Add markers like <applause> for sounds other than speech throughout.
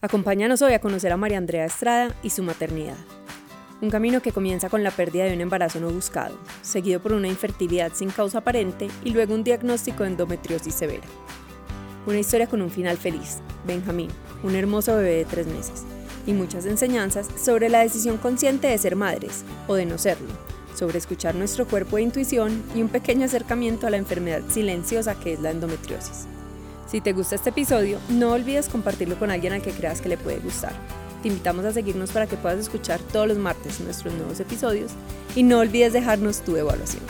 Acompáñanos hoy a conocer a María Andrea Estrada y su maternidad. Un camino que comienza con la pérdida de un embarazo no buscado, seguido por una infertilidad sin causa aparente y luego un diagnóstico de endometriosis severa. Una historia con un final feliz, Benjamín, un hermoso bebé de tres meses, y muchas enseñanzas sobre la decisión consciente de ser madres o de no serlo, sobre escuchar nuestro cuerpo de intuición y un pequeño acercamiento a la enfermedad silenciosa que es la endometriosis. Si te gusta este episodio, no olvides compartirlo con alguien al que creas que le puede gustar. Te invitamos a seguirnos para que puedas escuchar todos los martes nuestros nuevos episodios y no olvides dejarnos tu evaluación.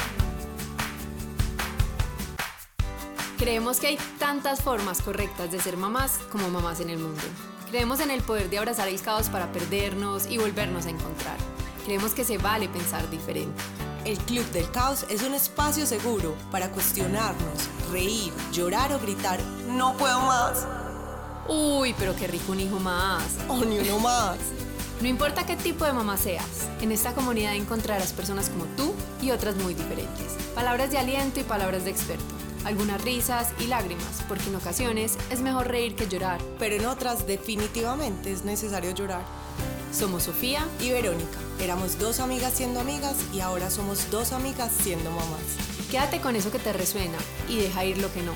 Creemos que hay tantas formas correctas de ser mamás como mamás en el mundo. Creemos en el poder de abrazar el caos para perdernos y volvernos a encontrar. Creemos que se vale pensar diferente. El Club del Caos es un espacio seguro para cuestionarnos, reír, llorar o gritar, no puedo más. Uy, pero qué rico un hijo más. O ni uno más. <laughs> No importa qué tipo de mamá seas, en esta comunidad encontrarás personas como tú y otras muy diferentes. Palabras de aliento y palabras de experto. Algunas risas y lágrimas, porque en ocasiones es mejor reír que llorar. Pero en otras definitivamente es necesario llorar. Somos Sofía y Verónica. Éramos dos amigas siendo amigas y ahora somos dos amigas siendo mamás. Quédate con eso que te resuena y deja ir lo que no.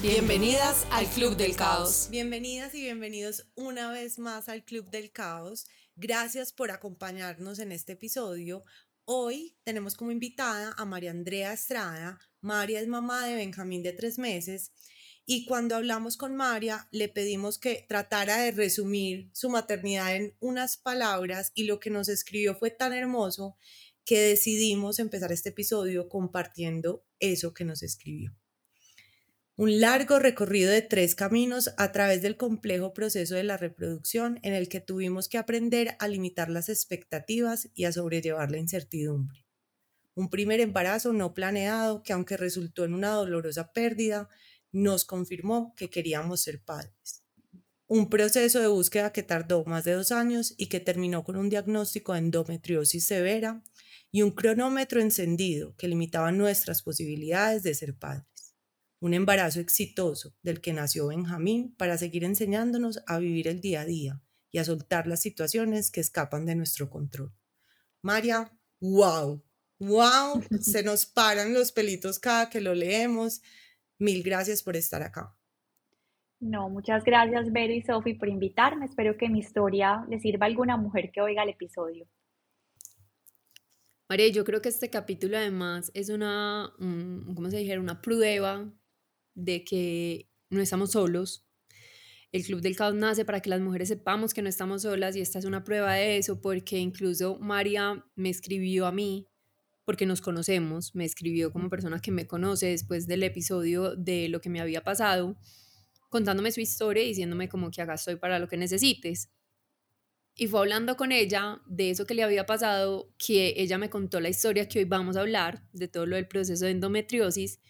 Bienvenidas al Club del Caos. Bienvenidas y bienvenidos una vez más al Club del Caos. Gracias por acompañarnos en este episodio. Hoy tenemos como invitada a María Andrea Estrada. María es mamá de Benjamín de tres meses y cuando hablamos con María, le pedimos que tratara de resumir su maternidad en unas palabras y lo que nos escribió fue tan hermoso que decidimos empezar este episodio compartiendo eso que nos escribió. Un largo recorrido de tres caminos a través del complejo proceso de la reproducción en el que tuvimos que aprender a limitar las expectativas y a sobrellevar la incertidumbre. Un primer embarazo no planeado que aunque resultó en una dolorosa pérdida, nos confirmó que queríamos ser padres. Un proceso de búsqueda que tardó más de dos años y que terminó con un diagnóstico de endometriosis severa y un cronómetro encendido que limitaba nuestras posibilidades de ser padres. Un embarazo exitoso del que nació Benjamín para seguir enseñándonos a vivir el día a día y a soltar las situaciones que escapan de nuestro control. María, wow, wow, <laughs> se nos paran los pelitos cada que lo leemos Mil gracias por estar acá. No, muchas gracias, Vero y Sofi, por invitarme. Espero que mi historia le sirva a alguna mujer que oiga el episodio. María, yo creo que este capítulo además es una, ¿cómo se dijera? Una prueba de que no estamos solos. El Club del Caos nace para que las mujeres sepamos que no estamos solas y esta es una prueba de eso porque incluso María me escribió a mí porque nos conocemos, me escribió como persona que me conoce después del episodio de lo que me había pasado, contándome su historia y diciéndome como que acá estoy para lo que necesites. Y fue hablando con ella de eso que le había pasado, que ella me contó la historia que hoy vamos a hablar, de todo lo del proceso de endometriosis.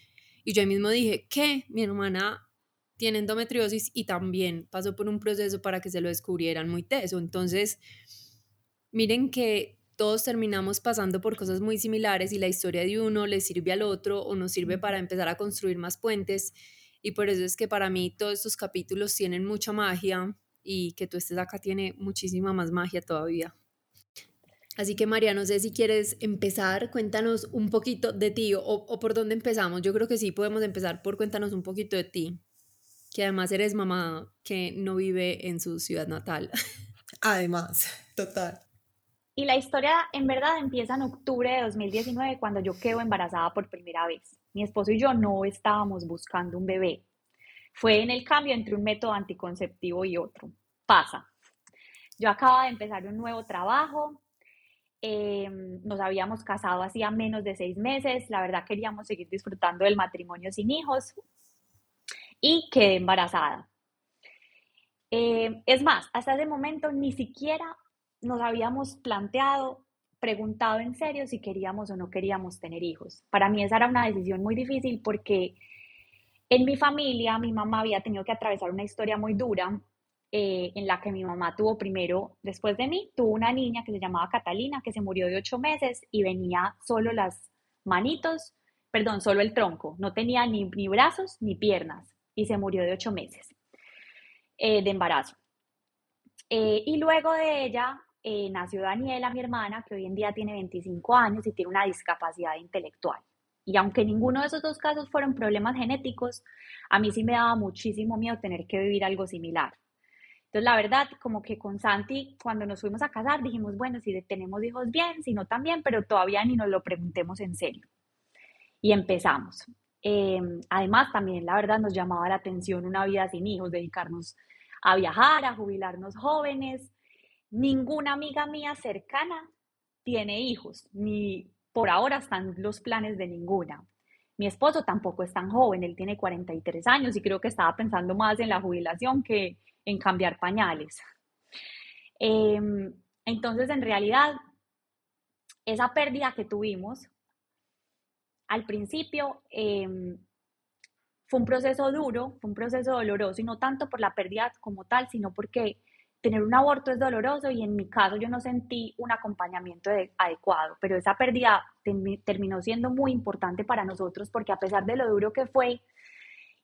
Y yo ahí mismo dije que mi hermana tiene endometriosis y también pasó por un proceso para que se lo descubrieran muy teso. Entonces, miren que todos terminamos pasando por cosas muy similares y la historia de uno le sirve al otro o nos sirve para empezar a construir más puentes. Y por eso es que para mí todos estos capítulos tienen mucha magia y que tú estés acá tiene muchísima más magia todavía. Así que María, no sé si quieres empezar, cuéntanos un poquito de ti o, o, por dónde empezamos. Yo creo que sí podemos empezar por cuéntanos un poquito de ti, que además eres mamá que no vive en su ciudad natal. Además, total. Y la historia en verdad empieza en octubre de 2019 cuando yo quedo embarazada por primera vez. Mi esposo y yo no estábamos buscando un bebé. Fue en el cambio entre un método anticonceptivo y otro. Pasa. Yo acababa de empezar un nuevo trabajo. Em, nos habíamos casado hacía menos de seis meses. La verdad queríamos seguir disfrutando del matrimonio sin hijos. Y quedé embarazada. Em, es más, hasta ese momento ni siquiera nos habíamos planteado, preguntado en serio si queríamos o no queríamos tener hijos. Para mí esa era una decisión muy difícil porque en mi familia mi mamá había tenido que atravesar una historia muy dura eh, en la que mi mamá tuvo primero, después de mí, tuvo una niña que se llamaba Catalina, que se murió de ocho meses y venía solo las manitos, perdón, solo el tronco, no tenía ni, ni brazos ni piernas y se murió de ocho meses eh, de embarazo. Eh, y luego de ella eh, nació Daniela, mi hermana, que hoy en día tiene 25 años y tiene una discapacidad intelectual. Y aunque ninguno de esos dos casos fueron problemas genéticos, a mí sí me daba muchísimo miedo tener que vivir algo similar. Entonces, la verdad, como que con Santi, cuando nos fuimos a casar, dijimos, bueno, si tenemos hijos bien, si no también, pero todavía ni nos lo preguntemos en serio. Y empezamos. Em, además, también la verdad nos llamaba la atención una vida sin hijos, dedicarnos a viajar, a jubilarnos jóvenes. Ninguna amiga mía cercana tiene hijos, ni por ahora están los planes de ninguna. Mi esposo tampoco es tan joven, él tiene 43 años y creo que estaba pensando más en la jubilación que en cambiar pañales. Em, entonces, en realidad, esa pérdida que tuvimos al principio em, fue un proceso duro, fue un proceso doloroso y no tanto por la pérdida como tal, sino porque tener un aborto es doloroso y en mi caso yo no sentí un acompañamiento adecuado, pero esa pérdida terminó siendo muy importante para nosotros porque a pesar de lo duro que fue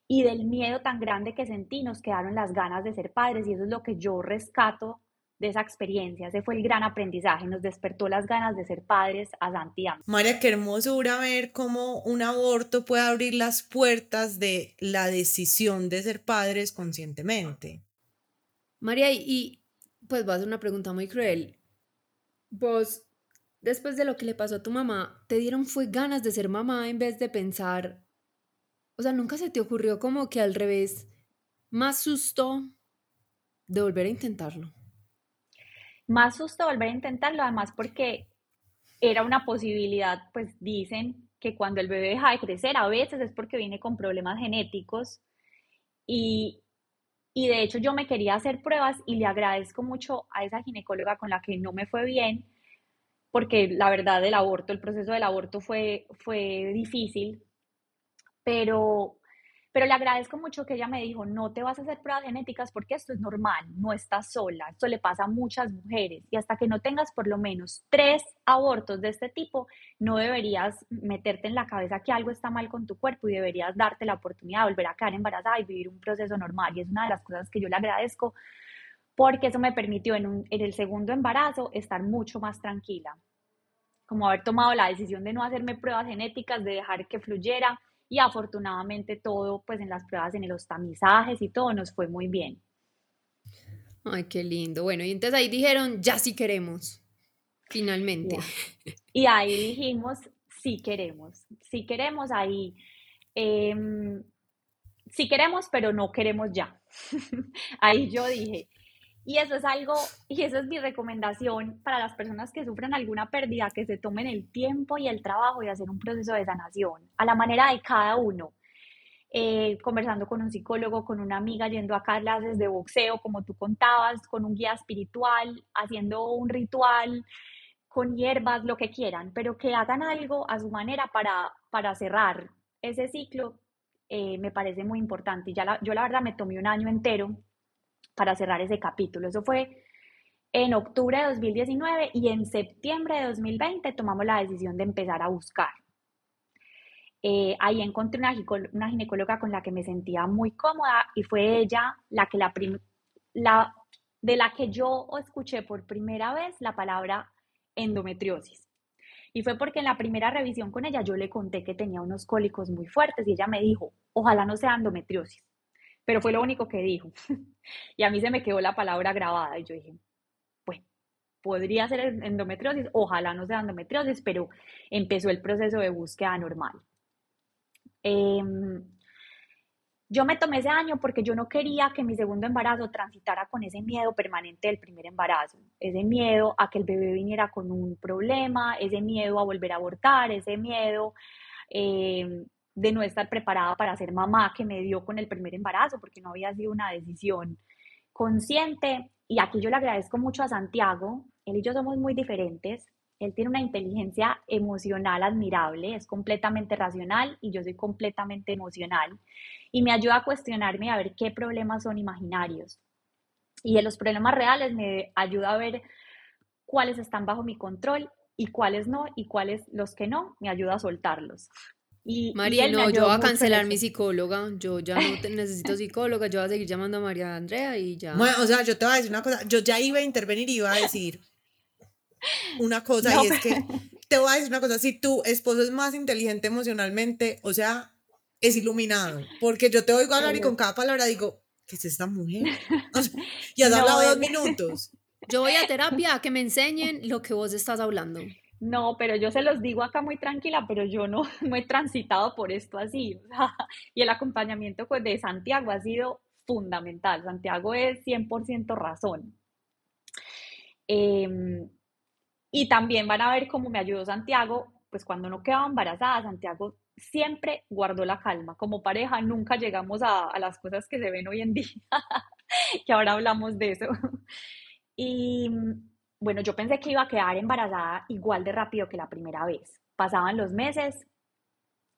y del miedo tan grande que sentí, nos quedaron las ganas de ser padres y eso es lo que yo rescato de esa experiencia. Ese fue el gran aprendizaje, nos despertó las ganas de ser padres a Santiago. María, qué hermosura ver cómo un aborto puede abrir las puertas de la decisión de ser padres conscientemente. María, y pues vas a hacer una pregunta muy cruel. Vos, después de lo que le pasó a tu mamá, ¿te dieron fue ganas de ser mamá en vez de pensar, o sea, nunca se te ocurrió como que al revés, más susto de volver a intentarlo? Más susto volver a intentarlo, además porque era una posibilidad, pues dicen que cuando el bebé deja de crecer, a veces es porque viene con problemas genéticos y, y de hecho yo me quería hacer pruebas y le agradezco mucho a esa ginecóloga con la que no me fue bien, porque la verdad el aborto, el proceso del aborto fue, fue difícil, pero pero le agradezco mucho que ella me dijo, no te vas a hacer pruebas genéticas porque esto es normal, no estás sola, esto le pasa a muchas mujeres y hasta que no tengas por lo menos tres abortos de este tipo, no deberías meterte en la cabeza que algo está mal con tu cuerpo y deberías darte la oportunidad de volver a quedar embarazada y vivir un proceso normal. Y es una de las cosas que yo le agradezco porque eso me permitió en, en el segundo embarazo estar mucho más tranquila, como haber tomado la decisión de no hacerme pruebas genéticas, de dejar que fluyera y afortunadamente todo, pues en las pruebas, en los tamizajes y todo nos fue muy bien. Ay, qué lindo. Bueno, y entonces ahí dijeron, ya sí queremos, finalmente. <laughs> Y ahí dijimos, sí queremos, sí queremos ahí. Em, sí queremos, pero no queremos ya. <laughs> ahí yo dije, y eso es algo, y esa es mi recomendación para las personas que sufren alguna pérdida, que se tomen el tiempo y el trabajo y hacer un proceso de sanación a la manera de cada uno. Eh, conversando con un psicólogo, con una amiga, yendo a clases de boxeo, como tú contabas, con un guía espiritual, haciendo un ritual, con hierbas, lo que quieran, pero que hagan algo a su manera para, para cerrar ese ciclo, eh, me parece muy importante. Ya yo la verdad me tomé un año entero para cerrar ese capítulo. Eso fue en octubre de 2019 y en septiembre de 2020 tomamos la decisión de empezar a buscar. Eh, ahí encontré una, ginecóloga con la que me sentía muy cómoda y fue ella la que la de la que yo escuché por primera vez la palabra endometriosis. Y fue porque en la primera revisión con ella yo le conté que tenía unos cólicos muy fuertes y ella me dijo, ojalá no sea endometriosis pero fue lo único que dijo. <laughs> y a mí se me quedó la palabra grabada y yo dije, bueno, podría ser endometriosis, ojalá no sea endometriosis, pero empezó el proceso de búsqueda normal. Em, yo me tomé ese año porque yo no quería que mi segundo embarazo transitara con ese miedo permanente del primer embarazo, ese miedo a que el bebé viniera con un problema, ese miedo a volver a abortar, ese miedo eh, de no estar preparada para ser mamá que me dio con el primer embarazo, porque no había sido una decisión consciente. Y aquí yo le agradezco mucho a Santiago, él y yo somos muy diferentes. Él tiene una inteligencia emocional admirable, es completamente racional y yo soy completamente emocional. Y me ayuda a cuestionarme a ver qué problemas son imaginarios. Y de los problemas reales me ayuda a ver cuáles están bajo mi control y cuáles no, y cuáles los que no, me ayuda a soltarlos. Y, María, no, yo voy a cancelar mi psicóloga. Yo ya no necesito psicóloga. Yo voy a seguir llamando a María Andrea y ya. Bueno, o sea, yo te voy a decir una cosa. Yo ya iba a intervenir y iba a decir una cosa y es que te voy a decir una cosa. Si tu esposo es más inteligente emocionalmente, o sea, es iluminado. Porque yo te oigo hablar y con cada palabra digo, ¿qué es esta mujer? <laughs> y has hablado dos minutos. Yo voy a terapia a que me enseñen lo que vos estás hablando. No, pero yo se los digo acá muy tranquila, pero yo no, <laughs> no he transitado por esto así. <laughs> y el acompañamiento pues, de Santiago ha sido fundamental. Santiago es 100% razón. Em, y también van a ver cómo me ayudó Santiago, pues cuando no quedaba embarazada, Santiago siempre guardó la calma. Como pareja nunca llegamos a, a las cosas que se ven hoy en día, <laughs> que ahora hablamos de eso. Y bueno, yo pensé que iba a quedar embarazada igual de rápido que la primera vez. Pasaban los meses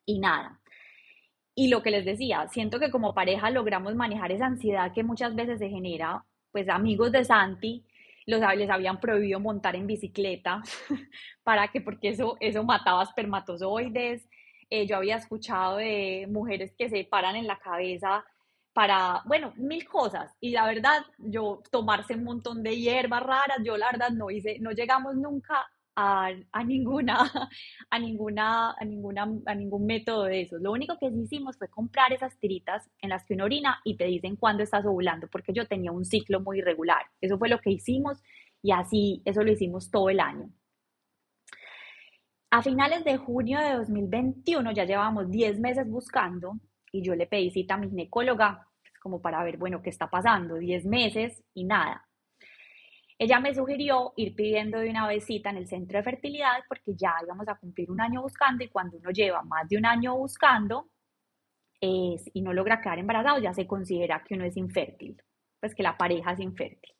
y nada. Y lo que les decía, siento que como pareja logramos manejar esa ansiedad que muchas veces se genera, pues amigos de Santi los, les habían prohibido montar en bicicleta <laughs> para que, porque eso, eso mataba espermatozoides. Eh, yo había escuchado de mujeres que se paran en la cabeza para, bueno, mil cosas. Y la verdad, yo tomarse un montón de hierbas raras, yo la verdad no hice, no llegamos nunca a, a, ninguna, <laughs> a ninguna, a ninguna, a ningún método de esos. Lo único que hicimos fue comprar esas tiritas en las que uno orina y te dicen cuándo estás ovulando, porque yo tenía un ciclo muy irregular. Eso fue lo que hicimos y así, eso lo hicimos todo el año. A finales de junio de 2021 ya llevábamos 10 meses buscando y yo le pedí cita a mi ginecóloga pues, como para ver, bueno, qué está pasando, 10 meses y nada. Ella me sugirió ir pidiendo de una vez cita en el centro de fertilidad porque ya íbamos a cumplir un año buscando y cuando uno lleva más de un año buscando y no logra quedar embarazado, ya se considera que uno es infértil, pues que la pareja es infértil.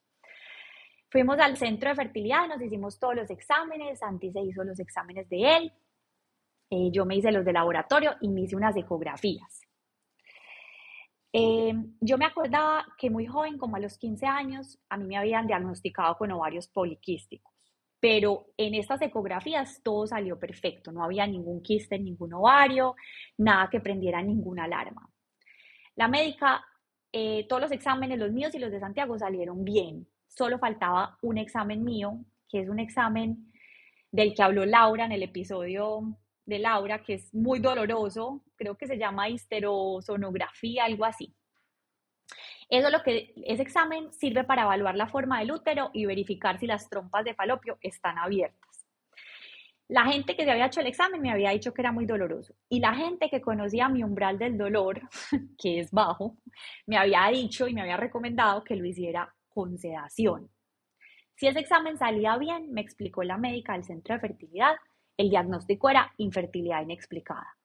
Fuimos al centro de fertilidad, nos hicimos todos los exámenes, Santi se hizo los exámenes de él, eh, yo me hice los de laboratorio y me hice unas ecografías. Eh, yo me acordaba que muy joven, como a los 15 años, a mí me habían diagnosticado con ovarios poliquísticos, pero en estas ecografías todo salió perfecto, no había ningún quiste en ningún ovario, nada que prendiera ninguna alarma. La médica, eh, todos los exámenes, los míos y los de Santiago, salieron bien, solo faltaba un examen mío, que es un examen del que habló Laura en el episodio de Laura, que es muy doloroso, creo que se llama histerosonografía, algo así. Eso lo que ese examen sirve para evaluar la forma del útero y verificar si las trompas de falopio están abiertas. La gente que se había hecho el examen me había dicho que era muy doloroso y la gente que conocía mi umbral del dolor, <laughs> que es bajo, me había dicho y me había recomendado que lo hiciera con sedación. Si ese examen salía bien, me explicó la médica del centro de fertilidad, el diagnóstico era infertilidad inexplicada,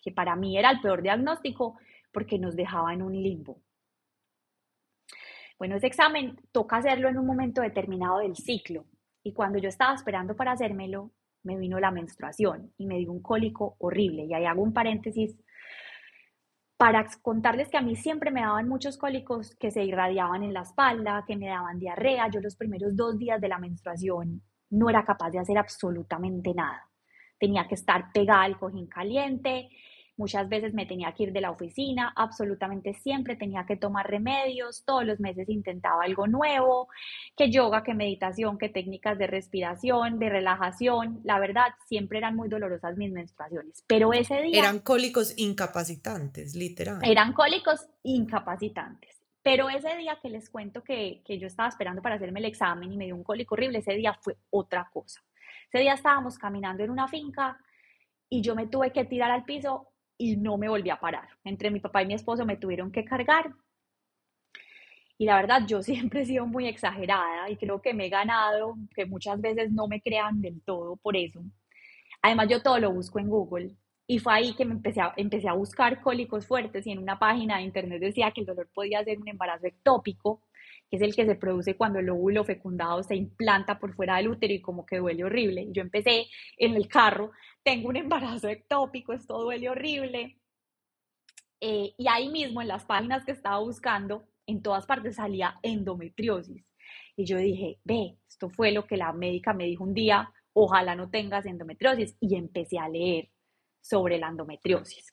que para mí era el peor diagnóstico porque nos dejaba en un limbo. Bueno, ese examen toca hacerlo en un momento determinado del ciclo y cuando yo estaba esperando para hacérmelo, me vino la menstruación y me dio un cólico horrible. Y ahí hago un paréntesis para contarles que a mí siempre me daban muchos cólicos que se irradiaban en la espalda, que me daban diarrea. Yo los primeros dos días de la menstruación no era capaz de hacer absolutamente nada tenía que estar pegada al cojín caliente, muchas veces me tenía que ir de la oficina, absolutamente siempre tenía que tomar remedios, todos los meses intentaba algo nuevo, que yoga, que meditación, que técnicas de respiración, de relajación, la verdad, siempre eran muy dolorosas mis menstruaciones, pero ese día... Eran cólicos incapacitantes, literal. Eran cólicos incapacitantes. Pero ese día que les cuento que, que yo estaba esperando para hacerme el examen y me dio un cólico horrible, ese día fue otra cosa. Ese día estábamos caminando en una finca y yo me tuve que tirar al piso y no me volví a parar. Entre mi papá y mi esposo me tuvieron que cargar. Y la verdad, yo <laughs> siempre he sido muy exagerada y creo que me he ganado, que muchas veces no me crean del todo por eso. Además, yo todo lo busco en Google. Y fue ahí que me empecé a, empecé a buscar cólicos fuertes y en una página de internet decía que el dolor podía ser un embarazo ectópico que es el que se produce cuando el óvulo fecundado se implanta por fuera del útero y como que duele horrible. Yo empecé en el carro, tengo un embarazo ectópico, esto duele horrible. Eh, y ahí mismo en las páginas que estaba buscando, en todas partes salía endometriosis. Y yo dije, ve, esto fue lo que la médica me dijo un día, ojalá no tengas endometriosis. Y empecé a leer sobre la endometriosis.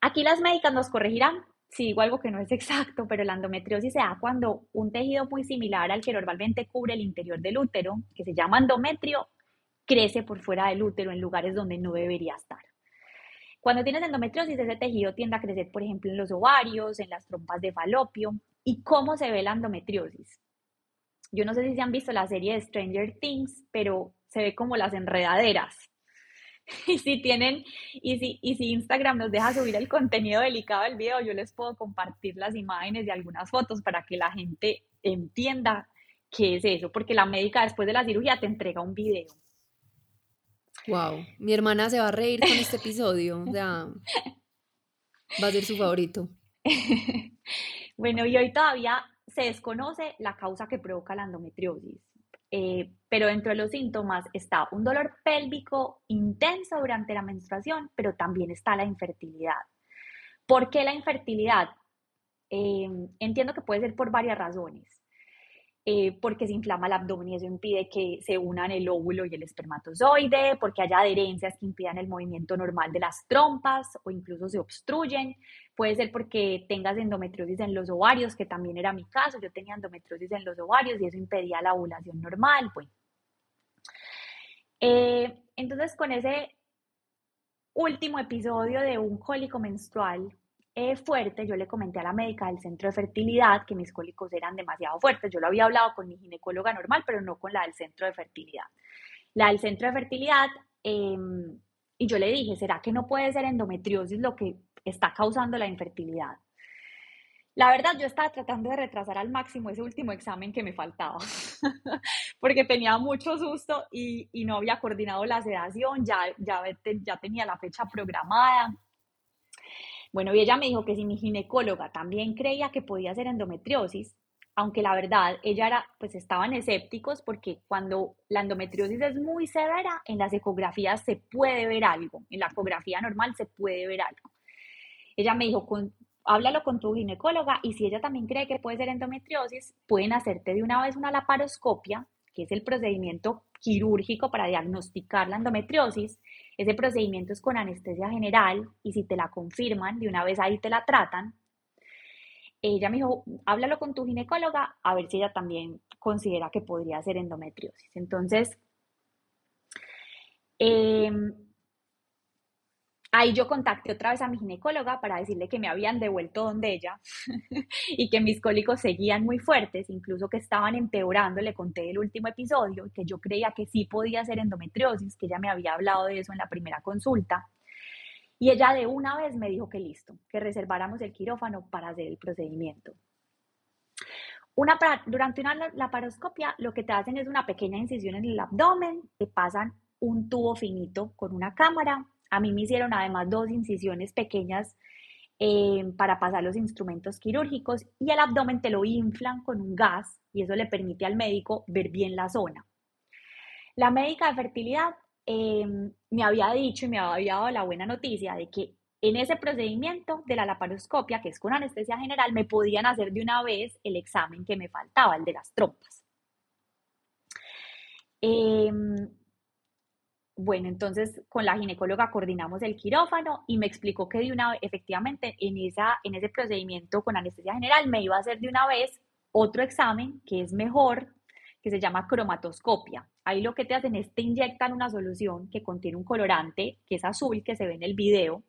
Aquí las médicas nos corregirán si digo algo que no es exacto, pero la endometriosis se da cuando un tejido muy similar al que normalmente cubre el interior del útero, que se llama endometrio, crece por fuera del útero en lugares donde no debería estar. Cuando tienes endometriosis, ese tejido tiende a crecer, por ejemplo, en los ovarios, en las trompas de falopio. ¿Y cómo se ve la endometriosis? Yo no sé si se han visto la serie de Stranger Things, pero se ve como las enredaderas. <laughs> Y si tienen, y si, y si Instagram nos deja subir el contenido delicado del video, yo les puedo compartir las imágenes y algunas fotos para que la gente entienda qué es eso, porque la médica después de la cirugía te entrega un video. Wow, mi hermana se va a reír con este episodio, o sea, va a ser su favorito. <laughs> bueno, y hoy todavía se desconoce la causa que provoca la endometriosis, eh, pero dentro de los síntomas está un dolor pélvico intenso durante la menstruación, pero también está la infertilidad. ¿Por qué la infertilidad? Eh, entiendo que puede ser por varias razones. Eh, porque se inflama el abdomen y eso impide que se unan el óvulo y el espermatozoide, porque haya adherencias que impidan el movimiento normal de las trompas o incluso se obstruyen. Puede ser porque tengas endometriosis en los ovarios, que también era mi caso. Yo tenía endometriosis en los ovarios y eso impedía la ovulación normal. Bueno. Eh, entonces, con ese último episodio de un cólico menstrual, eh, fuerte, yo le comenté a la médica del centro de fertilidad que mis cólicos eran demasiado fuertes. Yo lo había hablado con mi ginecóloga normal, pero no con la del centro de fertilidad. La del centro de fertilidad, em, y yo le dije, ¿será que no puede ser endometriosis lo que está causando la infertilidad? La verdad, yo estaba tratando de retrasar al máximo ese último examen que me faltaba, <laughs> porque tenía mucho susto y, y, no había coordinado la sedación, ya, ya, ya tenía la fecha programada, bueno, y ella me dijo que si mi ginecóloga también creía que podía ser endometriosis, aunque la verdad ella era, pues estaban escépticos porque cuando la endometriosis es muy severa, en las ecografías se puede ver algo, en la ecografía normal se puede ver algo. Ella me dijo, háblalo con tu ginecóloga y si ella también cree que puede ser endometriosis, pueden hacerte de una vez una laparoscopia, que es el procedimiento quirúrgico para diagnosticar la endometriosis, ese procedimiento es con anestesia general y si te la confirman, de una vez ahí te la tratan. Ella me dijo, háblalo con tu ginecóloga a ver si ella también considera que podría ser endometriosis. Entonces, eh, Ahí yo contacté otra vez a mi ginecóloga para decirle que me habían devuelto donde ella <laughs> y que mis cólicos seguían muy fuertes, incluso que estaban empeorando, le conté el último episodio, que yo creía que sí podía ser endometriosis, que ella me había hablado de eso en la primera consulta. Y ella de una vez me dijo que listo, que reserváramos el quirófano para hacer el procedimiento. Durante una laparoscopia lo que te hacen es una pequeña incisión en el abdomen, te pasan un tubo finito con una cámara a mí me hicieron además dos incisiones pequeñas eh, para pasar los instrumentos quirúrgicos y el abdomen te lo inflan con un gas y eso le permite al médico ver bien la zona. La médica de fertilidad em, me había dicho y me había dado la buena noticia de que en ese procedimiento de la laparoscopia, que es con anestesia general, me podían hacer de una vez el examen que me faltaba, el de las trompas. Em, bueno, entonces con la ginecóloga coordinamos el quirófano y me explicó que de una efectivamente en, esa, en ese procedimiento con anestesia general me iba a hacer de una vez otro examen que es mejor, que se llama cromatoscopia. Ahí lo que te hacen es te inyectan una solución que contiene un colorante, que es azul, que se ve en el video,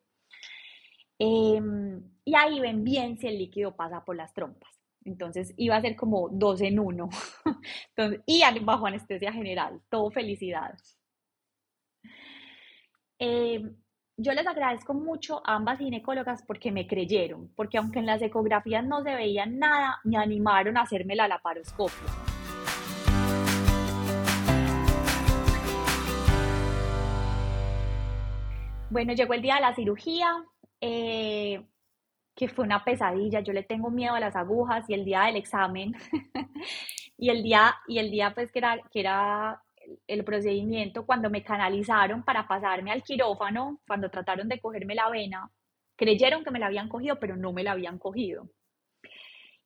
em, y ahí ven bien si el líquido pasa por las trompas. Entonces iba a ser como dos en uno. <laughs> y bajo anestesia general, todo felicidad. Eh, yo les agradezco mucho a ambas ginecólogas porque me creyeron, porque aunque en las ecografías no se veía nada, me animaron a hacerme la laparoscopia. Bueno, llegó el día de la cirugía, eh, que fue una pesadilla. Yo le tengo miedo a las agujas y el día del examen <laughs> y el día y el día pues que era que era el procedimiento, cuando me canalizaron para pasarme al quirófano, cuando trataron de cogerme la vena, creyeron que me la habían cogido, pero no me la habían cogido.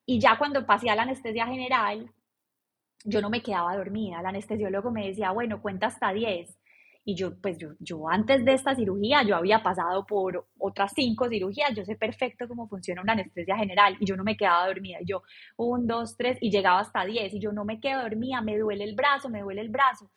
Y ya cuando pasé a la anestesia general, yo no me quedaba dormida. El anestesiólogo me decía, bueno, cuenta hasta 10. Y yo, pues yo, yo antes de esta cirugía, yo había pasado por otras cinco cirugías, yo sé perfecto cómo funciona una anestesia general y yo no me quedaba dormida. Yo, un, dos, tres, y llegaba hasta diez y yo no me quedo dormida, me duele el brazo, me duele el brazo.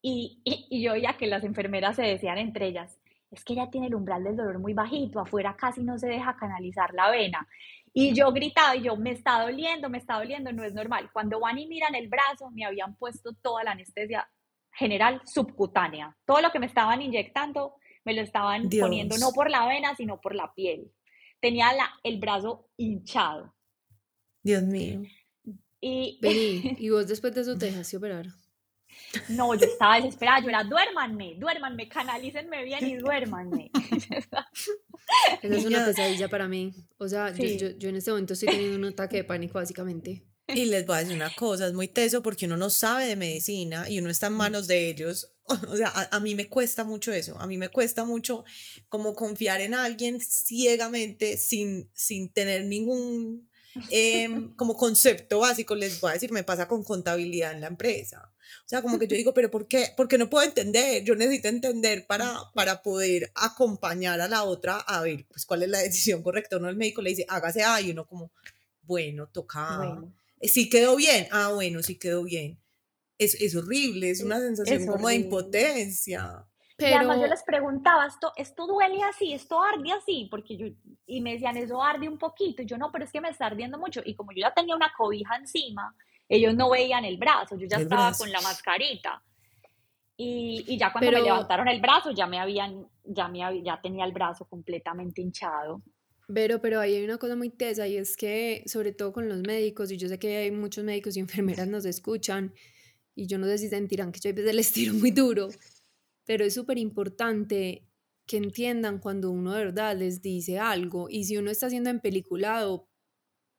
Y, y, y yo oía que las enfermeras se decían entre ellas, es que ella tiene el umbral del dolor muy bajito, afuera casi no se deja canalizar la vena. Y yo gritaba y yo, me está doliendo, me está doliendo, no es normal. Cuando van y miran el brazo, me habían puesto toda la anestesia general subcutánea. Todo lo que me estaban inyectando me lo estaban poniendo no por la vena, sino por la piel. Tenía la, el brazo hinchado. Dios mío. Y, Vení, <laughs> y vos después de eso te dejaste operar. No, yo estaba desesperada, yo era, duérmanme, duérmanme, canalícenme bien y duérmanme. <laughs> Esa es una pesadilla para mí. O sea, yo, yo, yo en este momento estoy teniendo un ataque de pánico, básicamente. Y les voy a decir una cosa, es muy teso porque uno no sabe de medicina y uno está en manos de ellos. <laughs> O sea, a, mí me cuesta mucho eso, a mí me cuesta mucho como confiar en alguien ciegamente sin, sin tener ningún em, <laughs> como concepto básico, les voy a decir, me pasa con contabilidad en la empresa. O sea, como que yo digo, <laughs> pero ¿por qué? Porque no puedo entender, yo necesito entender para, para poder acompañar a la otra a ver, pues cuál es la decisión correcta. Uno el médico le dice, hágase A y uno como, bueno, toca sí quedó bien, ah, bueno, sí quedó bien. Es, es horrible, es una sensación como de impotencia. Pero... Y además yo les preguntaba, ¿esto, ¿esto duele así? ¿Esto arde así? Porque yo, y me decían, eso arde un poquito. Y yo, no, pero es que me está ardiendo mucho. Y como yo ya tenía una cobija encima, ellos no veían el brazo, yo ya estaba con la mascarita. Y, y ya cuando me levantaron el brazo, ya me habían, ya me ya tenía el brazo completamente hinchado. Pero, pero ahí hay una cosa muy tesa y es que, sobre todo con los médicos, y yo sé que hay muchos médicos y enfermeras nos escuchan, y yo no sé si sentirán que yo a veces les tiro muy duro, pero es súper importante que entiendan cuando uno de verdad les dice algo, y si uno está siendo empeliculado,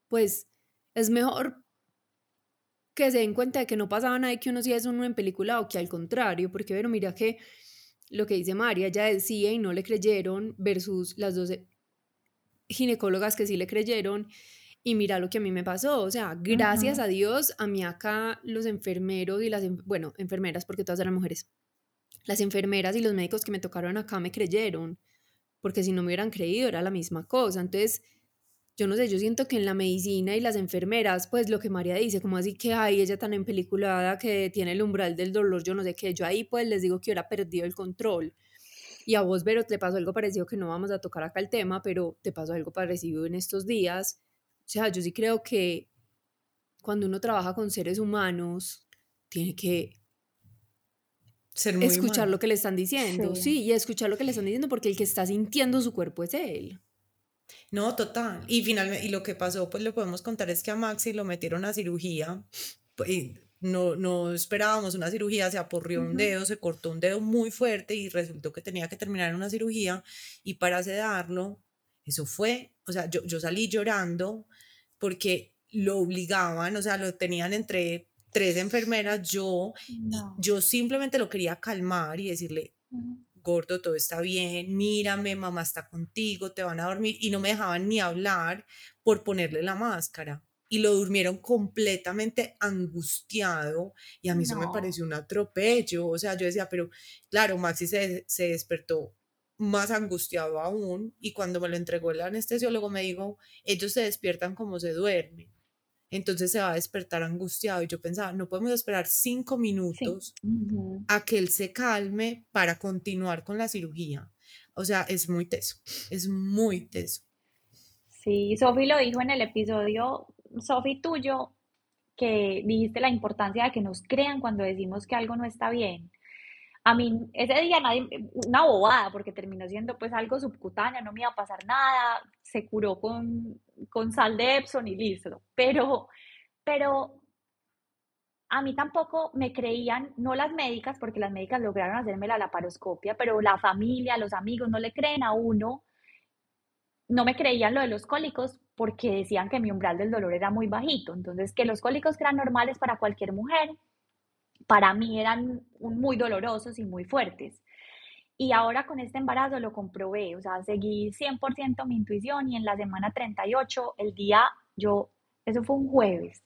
pues es mejor que se den cuenta de que no pasaba nada y que uno sí es uno empeliculado, que al contrario, porque pero mira que lo que dice María, ella decía y no le creyeron versus las dos ginecólogas que sí le creyeron y mira lo que a mí me pasó, o sea, gracias a Dios, a mí acá los enfermeros y las, bueno, enfermeras porque todas eran mujeres, las enfermeras y los médicos que me tocaron acá me creyeron, porque si no me hubieran creído era la misma cosa, entonces, yo no sé, yo siento que en la medicina y las enfermeras, pues lo que María dice, como así que hay ella tan empeliculada que tiene el umbral del dolor, yo no sé qué, yo ahí pues les digo que hubiera perdido el control, y a vos, Vero, te pasó algo parecido que no vamos a tocar acá el tema, pero te pasó algo parecido en estos días. O sea, yo sí creo que cuando uno trabaja con seres humanos, tiene que Ser escuchar lo que le están diciendo. Sí. y escuchar lo que le están diciendo porque el que está sintiendo su cuerpo es él. No, total. Y finalmente, y lo que pasó, pues lo podemos contar, es que a Maxi lo metieron a cirugía. Y no, no esperábamos una cirugía, se aporrió un dedo, se cortó un dedo muy fuerte y resultó que tenía que terminar en una cirugía y para sedarlo, eso fue, o sea, yo, yo salí llorando porque lo obligaban, o sea, lo tenían entre tres enfermeras, yo, yo simplemente lo quería calmar y decirle, gordo, todo está bien, mírame, mamá está contigo, te van a dormir, y no me dejaban ni hablar por ponerle la máscara y lo durmieron completamente angustiado y a mí eso me pareció un atropello, o sea, yo decía, pero claro, Maxi se, se despertó más angustiado aún y cuando me lo entregó el anestesiólogo me dijo, ellos se despiertan como se duermen, entonces se va a despertar angustiado y yo pensaba, no podemos esperar cinco minutos a que él se calme para continuar con la cirugía. O sea, es muy teso, es muy teso. Sí, Sofi lo dijo en el episodio Sofi, tuyo, que dijiste la importancia de que nos crean cuando decimos que algo no está bien. A mí ese día nadie, una bobada, porque terminó siendo pues algo subcutáneo, no me iba a pasar nada, se curó con, con sal de Epson y listo. Pero, pero a mí tampoco me creían, no las médicas, porque las médicas lograron hacerme la laparoscopia, pero la familia, los amigos no le creen a uno, no me creían lo de los cólicos porque decían que mi umbral del dolor era muy bajito. Entonces, que los cólicos que eran normales para cualquier mujer, para mí eran muy dolorosos y muy fuertes. Y ahora con este embarazo lo comprobé, o sea, seguí 100% mi intuición y en la semana 38, el día, yo, eso fue un jueves,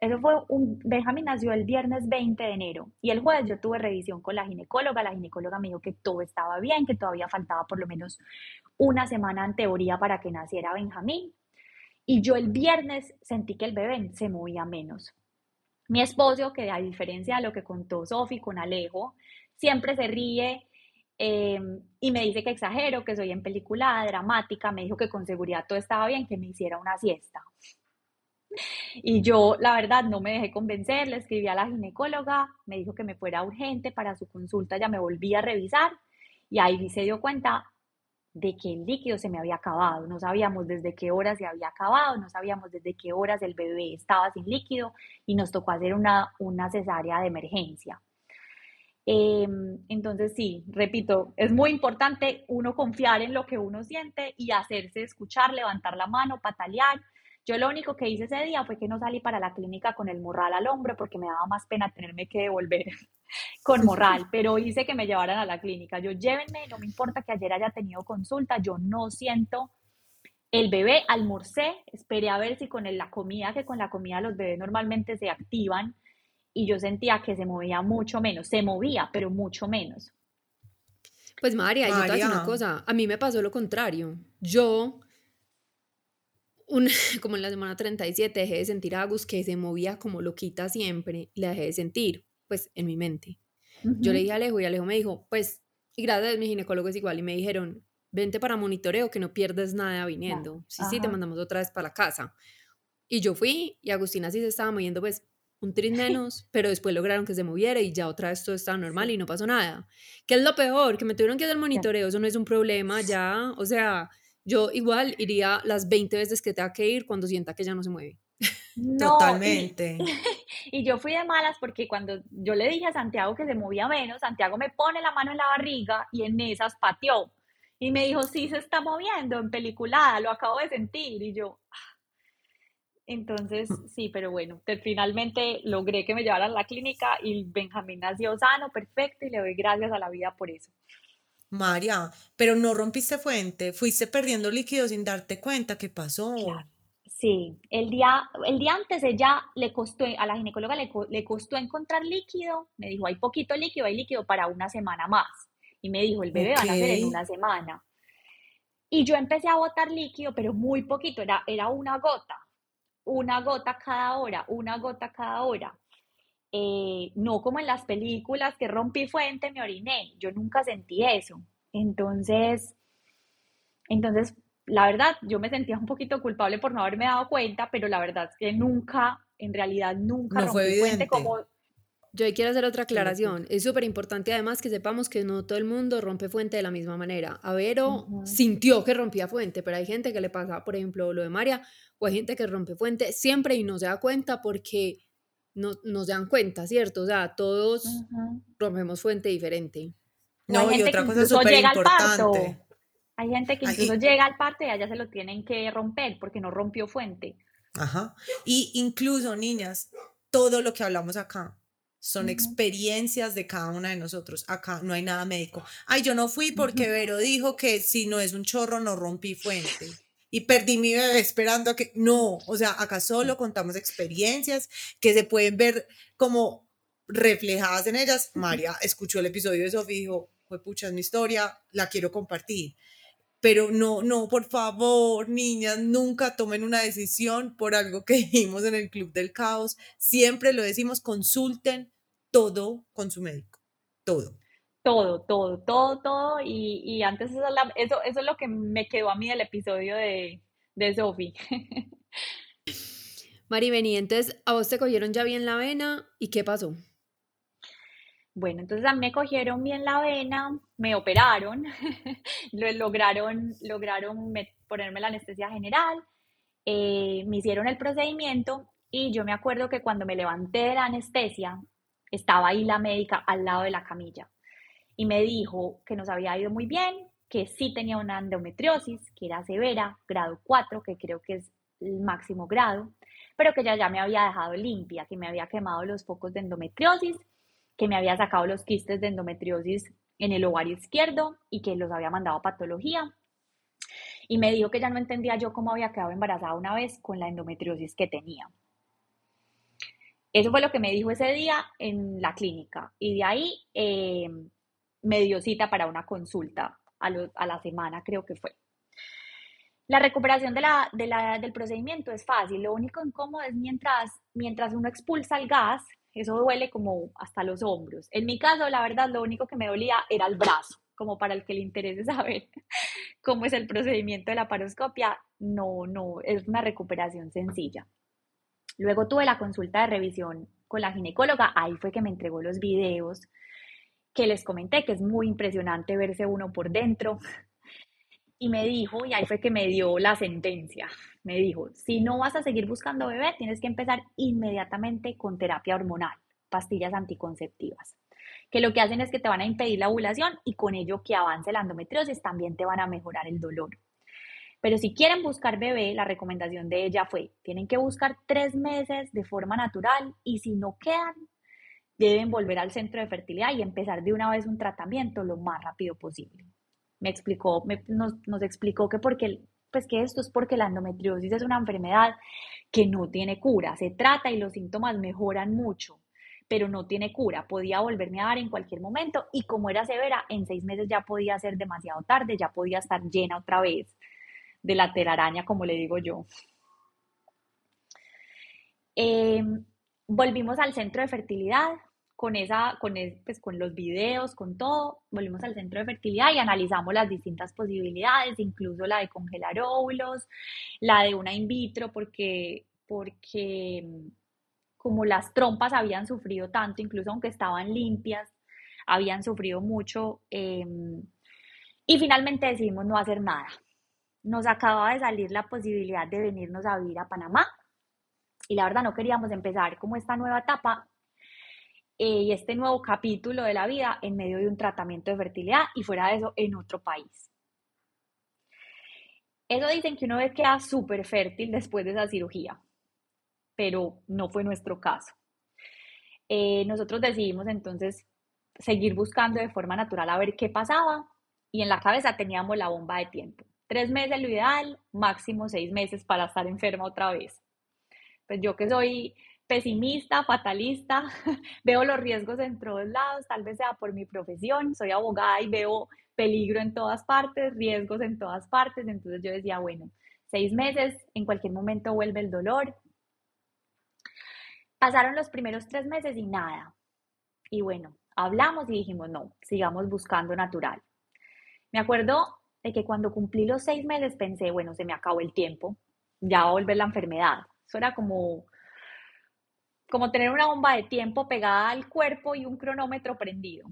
Eso fue un, Benjamín nació el viernes 20 de enero y el jueves yo tuve revisión con la ginecóloga. La ginecóloga me dijo que todo estaba bien, que todavía faltaba por lo menos una semana en teoría para que naciera Benjamín. Y yo el viernes sentí que el bebé se movía menos. Mi esposo, que a diferencia de lo que contó Sofi con Alejo, siempre se ríe em, y me dice que exagero, que soy en película dramática, me dijo que con seguridad todo estaba bien, que me hiciera una siesta. Y yo, la verdad, no me dejé convencer, le escribí a la ginecóloga, me dijo que me fuera urgente para su consulta, ya me volví a revisar y ahí se dio cuenta de que el líquido se me había acabado. No sabíamos desde qué hora se había acabado, no sabíamos desde qué horas el bebé estaba sin líquido y nos tocó hacer una, una cesárea de emergencia. Em, entonces, sí, repito, es muy importante uno confiar en lo que uno siente y hacerse escuchar, levantar la mano, patalear yo lo único que hice ese día fue que no salí para la clínica con el morral al hombro porque me daba más pena tenerme que devolver <laughs> con morral, pero hice que me llevaran a la clínica. Yo llévenme, no me importa que ayer haya tenido consulta, yo no siento el bebé, almorcé, esperé a ver si con la comida, que con la comida los bebés normalmente se activan, y yo sentía que se movía mucho menos, se movía, pero mucho menos. Pues María, yo te voy a una cosa, a mí me pasó lo contrario. Yo <laughs> como en la semana 37 dejé de sentir a Agus que se movía como loquita siempre, la dejé de sentir, pues en mi mente. Yo le dije a Alejo y Alejo me dijo, pues, y gracias a mi ginecólogo es igual, y me dijeron, vente para monitoreo que no pierdes nada viniendo. Sí, sí, te mandamos otra vez para la casa. Y yo fui y Agustina sí se estaba moviendo pues un tris <laughs> menos, pero después lograron que se moviera y ya otra vez todo estaba normal y no pasó nada. ¿Qué es lo peor? Que me tuvieron que hacer monitoreo, eso no es un problema ya, o sea, yo igual iría las 20 veces que tenga que ir cuando sienta que ya no se mueve. Totalmente. <laughs> Y, yo fui de malas porque cuando yo le dije a Santiago que se movía menos, Santiago me pone la mano en la barriga y en esas pateó. Y me dijo, sí se está moviendo en peliculada, lo acabo de sentir. Y yo, ah". entonces, <laughs> sí, pero bueno, finalmente logré que me llevaran a la clínica y Benjamín nació sano, perfecto, y le doy gracias a la vida por eso. María, pero no rompiste fuente, fuiste perdiendo líquido sin darte cuenta, ¿qué pasó? Sí, el día, el día antes ella le costó, a la ginecóloga le, costó encontrar líquido, me dijo, hay poquito líquido, hay líquido para una semana más. Y me dijo, el bebé va a nacer en una semana. Y yo empecé a botar líquido, pero muy poquito, era, era una gota, una gota cada hora, una gota cada hora. Eh, no como en las películas que rompí fuente, me oriné, yo nunca sentí eso. Entonces, entonces, la verdad, yo me sentía un poquito culpable por no haberme dado cuenta, pero la verdad es que nunca, en realidad, nunca rompí fuente como... Yo quiero hacer otra aclaración. Es súper importante además que sepamos que no todo el mundo rompe fuente de la misma manera. A Vero sintió que rompía fuente, pero hay gente que le pasa, por ejemplo, lo de María, o hay gente que rompe fuente siempre y no se da cuenta porque no, nos dan cuenta, ¿cierto? O sea, todos rompemos fuente diferente. No, y otra cosa súper importante. Hay gente que incluso llega al parto y allá se lo tienen que romper porque no rompió fuente. Ajá. Y incluso, niñas, todo lo que hablamos acá son experiencias de cada una de nosotros. Acá no hay nada médico. Ay, yo no fui porque Vero dijo que si no es un chorro no rompí fuente y perdí mi bebé esperando a que, no, o sea, acá solo contamos experiencias que se pueden ver como reflejadas en ellas. María escuchó el episodio de Sofía y dijo, fue pucha, es mi historia, la quiero compartir. Pero no, no, por favor, niñas, nunca tomen una decisión por algo que dijimos en el Club del Caos. Siempre lo decimos, consulten todo con su médico, todo todo, todo, todo, todo. Y, antes eso, eso, es lo que me quedó a mí del episodio de, de Sophie. <laughs> Mari, vení, entonces a vos te cogieron ya bien la vena y ¿qué pasó? Bueno, entonces a mí me cogieron bien la vena, me operaron, <laughs> lograron, lograron ponerme la anestesia general, eh, me hicieron el procedimiento y yo me acuerdo que cuando me levanté de la anestesia, estaba ahí la médica al lado de la camilla y me dijo que nos había ido muy bien, que sí tenía una endometriosis, que era severa, grado 4, que creo que es el máximo grado, pero que ya, ya me había dejado limpia, que me había quemado los focos de endometriosis, que me había sacado los quistes de endometriosis en el ovario izquierdo y que los había mandado a patología. Y me dijo que ya no entendía yo cómo había quedado embarazada una vez con la endometriosis que tenía. Eso fue lo que me dijo ese día en la clínica y de ahí eh, me cita para una consulta a, la semana, creo que fue. La recuperación de la, del procedimiento es fácil, lo único incómodo es mientras, mientras uno expulsa el gas, eso duele como hasta los hombros. En mi caso, la verdad, lo único que me dolía era el brazo, como para el que le interese <laughs> saber cómo es el procedimiento de la paroscopia, no, no, es una recuperación sencilla. Luego tuve la consulta de revisión con la ginecóloga, ahí fue que me entregó los videos que les comenté, que es muy impresionante verse uno por dentro. Y me dijo, y ahí fue que me dio la sentencia, me dijo, si no vas a seguir buscando bebé, tienes que empezar inmediatamente con terapia hormonal, pastillas anticonceptivas, que lo que hacen es que te van a impedir la ovulación y con ello que avance la endometriosis también te van a mejorar el dolor. Pero si quieren buscar bebé, la recomendación de ella fue, tienen que buscar tres meses de forma natural y si no quedan, deben volver al centro de fertilidad y empezar de una vez un tratamiento lo más rápido posible. Me explicó, nos, nos, explicó que porque, pues que esto es porque la endometriosis es una enfermedad que no tiene cura, se trata y los síntomas mejoran mucho, pero no tiene cura. Podía volverme a dar en cualquier momento y como era severa, en seis meses ya podía ser demasiado tarde, ya podía estar llena otra vez de la telaraña, como le digo yo. Em, volvimos al centro de fertilidad con, esa, con, pues, con los videos, con todo. Volvimos al centro de fertilidad y analizamos las distintas posibilidades, incluso la de congelar óvulos, la de una in vitro, porque, porque em, como las trompas habían sufrido tanto, incluso aunque estaban limpias, habían sufrido mucho. Em, y finalmente decidimos no hacer nada nos acaba de salir la posibilidad de venirnos a vivir a Panamá y la verdad no queríamos empezar como esta nueva etapa eh, y este nuevo capítulo de la vida en medio de un tratamiento de fertilidad y fuera de eso en otro país. Eso dicen que uno queda súper fértil después de esa cirugía, pero no fue nuestro caso. Eh, nosotros decidimos entonces seguir buscando de forma natural a ver qué pasaba y en la cabeza teníamos la bomba de tiempo. Tres meses lo ideal, máximo seis meses para estar enferma otra vez. Pues yo que soy pesimista, fatalista, <laughs> veo los riesgos en todos lados, tal vez sea por mi profesión, soy abogada y veo peligro en todas partes, riesgos en todas partes, entonces yo decía, bueno, seis meses, en cualquier momento vuelve el dolor. Pasaron los primeros tres meses y nada. Y bueno, hablamos y dijimos, no, sigamos buscando natural. Me acuerdo de que cuando cumplí los seis meses pensé, bueno, se me acabó el tiempo, ya va la enfermedad. Eso era como, como tener una bomba de tiempo pegada al cuerpo y un cronómetro prendido.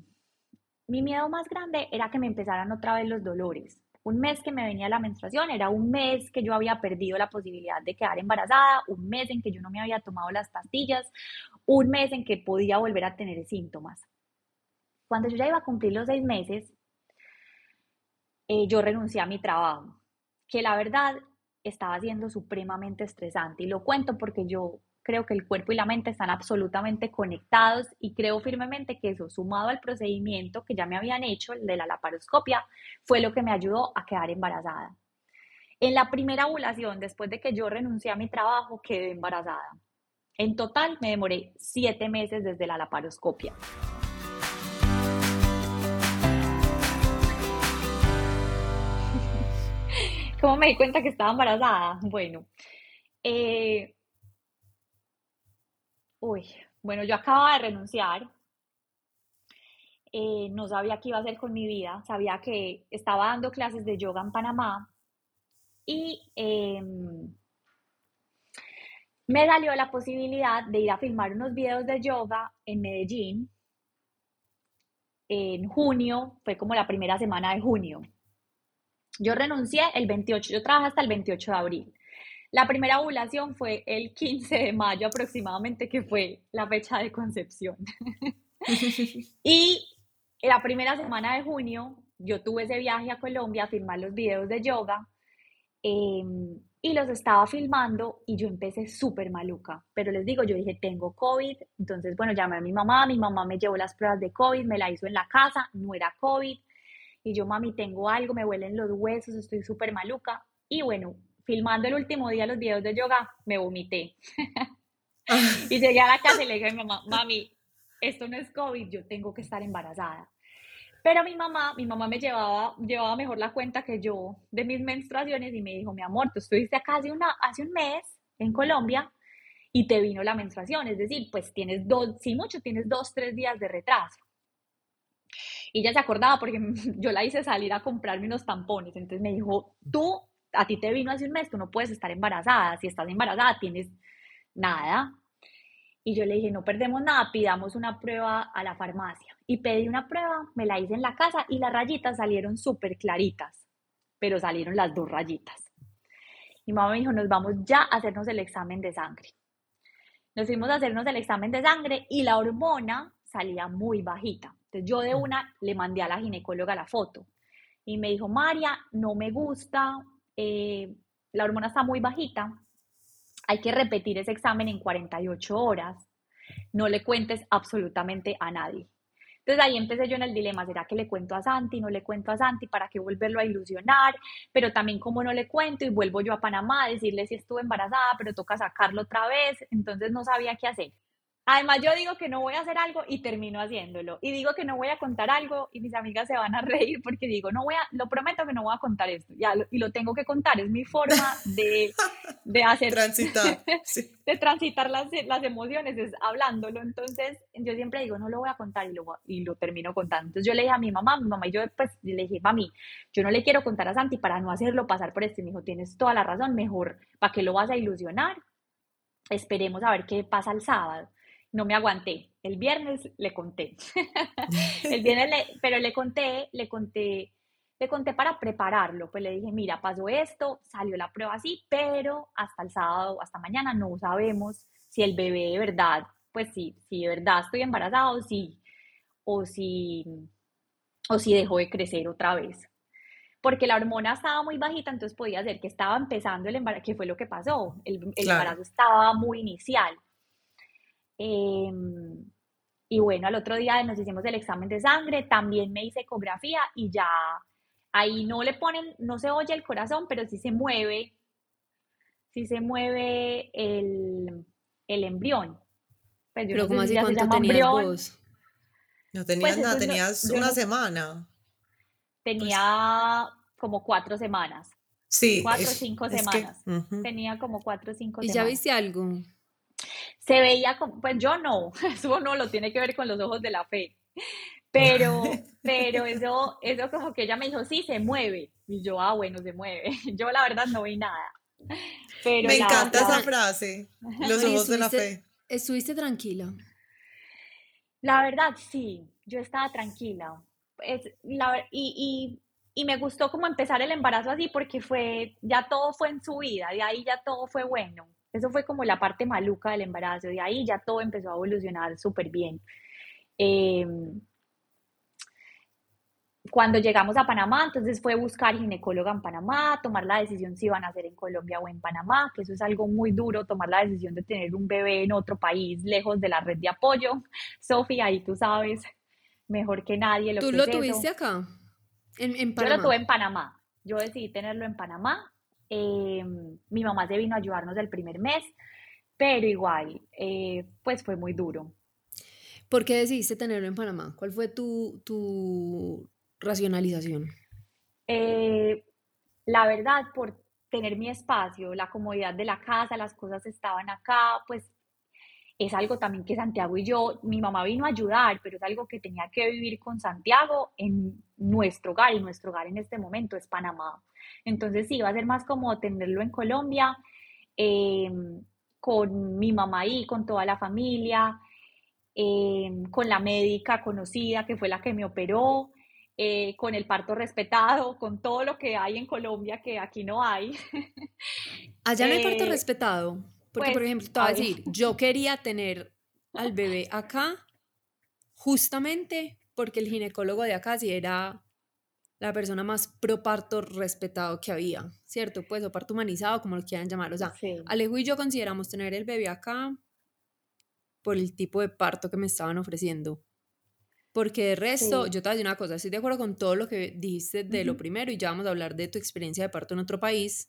Mi miedo más grande era que me empezaran otra vez los dolores. Un mes que me venía la menstruación era un mes que yo había perdido la posibilidad de quedar embarazada, un mes en que yo no me había tomado las pastillas, un mes en que podía volver a tener síntomas. Cuando yo ya iba a cumplir los seis meses, eh, yo renuncié a mi trabajo, que la verdad estaba siendo supremamente estresante. Y lo cuento porque yo creo que el cuerpo y la mente están absolutamente conectados y creo firmemente que eso, sumado al procedimiento que ya me habían hecho, el de la laparoscopia, fue lo que me ayudó a quedar embarazada. En la primera ovulación, después de que yo renuncié a mi trabajo, quedé embarazada. En total me demoré siete meses desde la laparoscopia. <laughs> ¿Cómo me di cuenta que estaba embarazada? Bueno, eh, uy, bueno, yo acababa de renunciar, eh, no sabía qué iba a hacer con mi vida, sabía que estaba dando clases de yoga en Panamá y em, me salió la posibilidad de ir a filmar unos videos de yoga en Medellín en junio, fue como la primera semana de junio. Yo renuncié el 28, yo trabajé hasta el 28 de abril. La primera ovulación fue el 15 de mayo aproximadamente, que fue la fecha de concepción. <laughs> y la primera semana de junio yo tuve ese viaje a Colombia a filmar los videos de yoga em, y los estaba filmando y yo empecé súper maluca. Pero les digo, yo dije, tengo COVID, entonces bueno, llamé a mi mamá, mi mamá me llevó las pruebas de COVID, me la hizo en la casa, no era COVID y yo, mami, tengo algo, me huelen los huesos, estoy súper maluca. Y bueno, filmando el último día los videos de yoga, me vomité. <laughs> y llegué a la casa y le dije a mi mamá, mami, esto no es COVID, yo tengo que estar embarazada. Pero mi mamá, mi mamá me llevaba, llevaba mejor la cuenta que yo de mis menstruaciones y me dijo, mi amor, tú estuviste acá hace, una, hace un mes en Colombia y te vino la menstruación, es decir, pues tienes dos, si mucho, tienes dos, tres días de retraso. Y ella se acordaba porque <laughs> yo la hice salir a comprarme unos tampones, entonces me dijo, tú, a ti te vino hace un mes, tú no puedes estar embarazada, si estás embarazada tienes nada. Y yo le dije, no perdemos nada, pidamos una prueba a la farmacia. Y pedí una prueba, me la hice en la casa y las rayitas salieron súper claritas, pero salieron las dos rayitas. Mi mamá me dijo, nos vamos ya a hacernos el examen de sangre. Nos fuimos a hacernos el examen de sangre y la hormona salía muy bajita. Entonces yo de una le mandé a la ginecóloga la foto y me dijo, María, no me gusta, eh, la hormona está muy bajita, hay que repetir ese examen en 48 horas. No le cuentes absolutamente a nadie. Entonces ahí empecé yo en el dilema, ¿será que le cuento a Santi? ¿No le cuento a Santi? ¿Para qué volverlo a ilusionar? Pero también como no le cuento y vuelvo yo a Panamá a decirle si estuve embarazada, pero toca sacarlo otra vez, entonces no sabía qué hacer. Además, yo digo que no voy a hacer algo y termino haciéndolo. Y digo que no voy a contar algo y mis amigas se van a <laughs> reír porque digo, no voy a, lo prometo que no voy a contar esto. Ya, y lo tengo que contar. Es mi forma de, <laughs> de hacer. Transitar. <laughs> De transitar las, las, emociones, es hablándolo. Entonces, yo siempre digo, no lo voy a contar y lo, y lo termino contando. Entonces, yo le dije a mi mamá, mi mamá y yo, pues, le dije, mami, yo no le quiero contar a Santi para no hacerlo pasar por esto. Y me dijo, tienes toda la razón, mejor, ¿para qué lo vas a ilusionar? Esperemos a ver qué pasa el sábado no me aguanté. El viernes le conté. <laughs> el viernes le, pero le conté, le conté, le conté para prepararlo. Pues le dije, mira, pasó esto, salió la prueba así, pero hasta el sábado, hasta mañana no sabemos si el bebé de verdad, pues sí, si de verdad estoy embarazado, sí, o si, o si dejó de crecer otra vez. Porque la hormona estaba muy bajita, entonces podía ser que estaba empezando el embarazo, que fue lo que pasó. El, embarazo estaba muy inicial. Em, y bueno, al otro día nos hicimos el examen de sangre, también me hice ecografía y ya ahí no le ponen, no se oye el corazón, pero sí se mueve, sí se mueve el, el embrión. Pues pero como así, ¿cuánto tenías vos? No tenías pues nada, tenías una semana. Tenía como cuatro semanas. Sí. Cuatro o cinco semanas. Tenía como cuatro o cinco semanas. ¿Y ya viste algo? Se veía como, pues yo no, <laughs> eso no lo tiene que ver con los ojos de la fe, pero, <laughs> pero eso, eso como que ella me dijo, sí, se mueve, y yo, ah, bueno, se mueve, <laughs> yo la verdad no vi nada. Pero me encanta esa frase, los ojos de la fe. ¿Estuviste tranquila? La verdad, sí, yo estaba tranquila. Es, la, y, y, y, me gustó como empezar el embarazo así porque fue, ya todo fue en su vida, de ahí ya todo fue bueno. Eso fue como la parte maluca del embarazo. De ahí ya todo empezó a evolucionar súper bien. Em, cuando llegamos a Panamá, entonces fue buscar ginecóloga en Panamá, tomar la decisión si iban a ser en Colombia o en Panamá, que eso es algo muy duro, tomar la decisión de tener un bebé en otro país, lejos de la red de apoyo. <laughs> Sofía, ahí tú sabes mejor que nadie lo ¿Tú que lo tuviste acá? En, en Panamá. Yo lo tuve en Panamá. Yo decidí tenerlo en Panamá eh, mi mamá se vino a ayudarnos el primer mes, pero igual, eh, pues fue muy duro. ¿Por qué decidiste tenerlo en Panamá? ¿Cuál fue tu, tu racionalización? Eh, la verdad, por tener mi espacio, la comodidad de la casa, las cosas estaban acá, pues es algo también que Santiago y yo, mi mamá vino a ayudar, pero es algo que tenía que vivir con Santiago en nuestro hogar y nuestro hogar en este momento es Panamá. Entonces sí, va a ser más como tenerlo en Colombia, eh, con mi mamá ahí, con toda la familia, eh, con la médica conocida que fue la que me operó, eh, con el parto respetado, con todo lo que hay en Colombia que aquí no hay. <laughs> Allá no hay parto respetado. Porque, por pues, ejemplo, te voy a decir, yo quería tener al bebé acá justamente porque el ginecólogo de acá sí era la persona más pro parto respetado que había, ¿cierto? Pues o parto humanizado, como lo quieran llamar. O sea, Alejo y yo consideramos tener el bebé acá por el tipo de parto que me estaban ofreciendo. Porque de resto, yo te voy a decir una cosa, estoy de acuerdo con todo lo que dijiste de lo primero y ya vamos a hablar de tu experiencia de parto en otro país.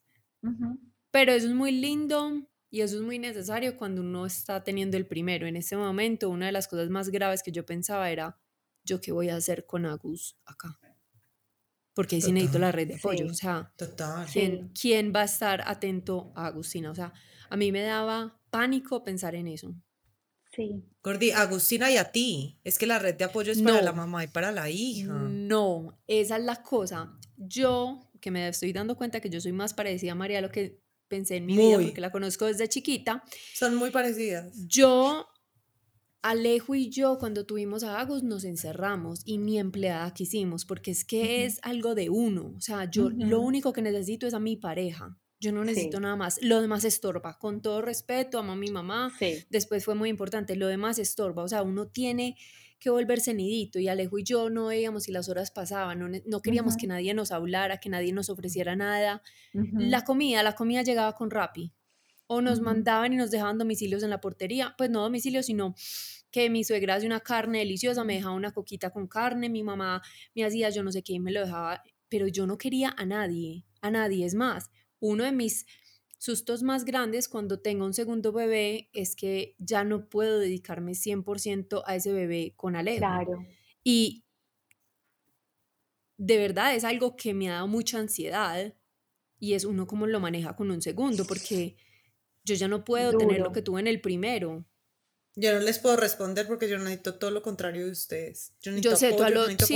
Pero eso es muy lindo Y eso es muy necesario cuando uno está teniendo el primero. En ese momento, una de las cosas más graves que yo pensaba era, ¿yo qué voy a hacer con Agus acá? Porque ahí sí necesito la red de apoyo. O sea, ¿quién, ¿quién va a estar atento a Agustina? O sea, a mí me daba pánico pensar en eso. Sí. Gordi, Agustina y a ti. Es que la red de apoyo es para la mamá y para la hija. No, esa es la cosa. Yo, que me estoy dando cuenta que yo soy más parecida a María lo que pensé en mi vida, porque la conozco desde chiquita. Son muy parecidas. Yo Alejo y yo cuando tuvimos a Agus nos encerramos y ni empleada quisimos porque es que es algo de uno, o sea, yo lo único que necesito es a mi pareja. Yo no necesito nada más. Lo demás estorba. Con todo respeto, amo a mi mamá. Después fue muy importante. Lo demás estorba. O sea, uno tiene que volverse nidito. Y Alejo y yo no veíamos si las horas pasaban. No, no queríamos que nadie nos hablara, que nadie nos ofreciera nada. La comida, la comida llegaba con Rappi. O nos mandaban y nos dejaban domicilios en la portería. Pues no domicilios, sino que mi suegra hace una carne deliciosa, me dejaba una coquita con carne, mi mamá me hacía yo no sé qué y me lo dejaba, pero yo no quería a nadie, a nadie. Es más, uno de mis sustos más grandes cuando tengo un segundo bebé es que ya no puedo dedicarme 100% a ese bebé con Alejo. Claro. Y de verdad es algo que me ha dado mucha ansiedad y es uno como lo maneja con un segundo, porque yo ya no puedo tener lo que tuve en el primero. Yo no les puedo responder porque yo necesito todo lo contrario de ustedes. Yo, sé, tú, al,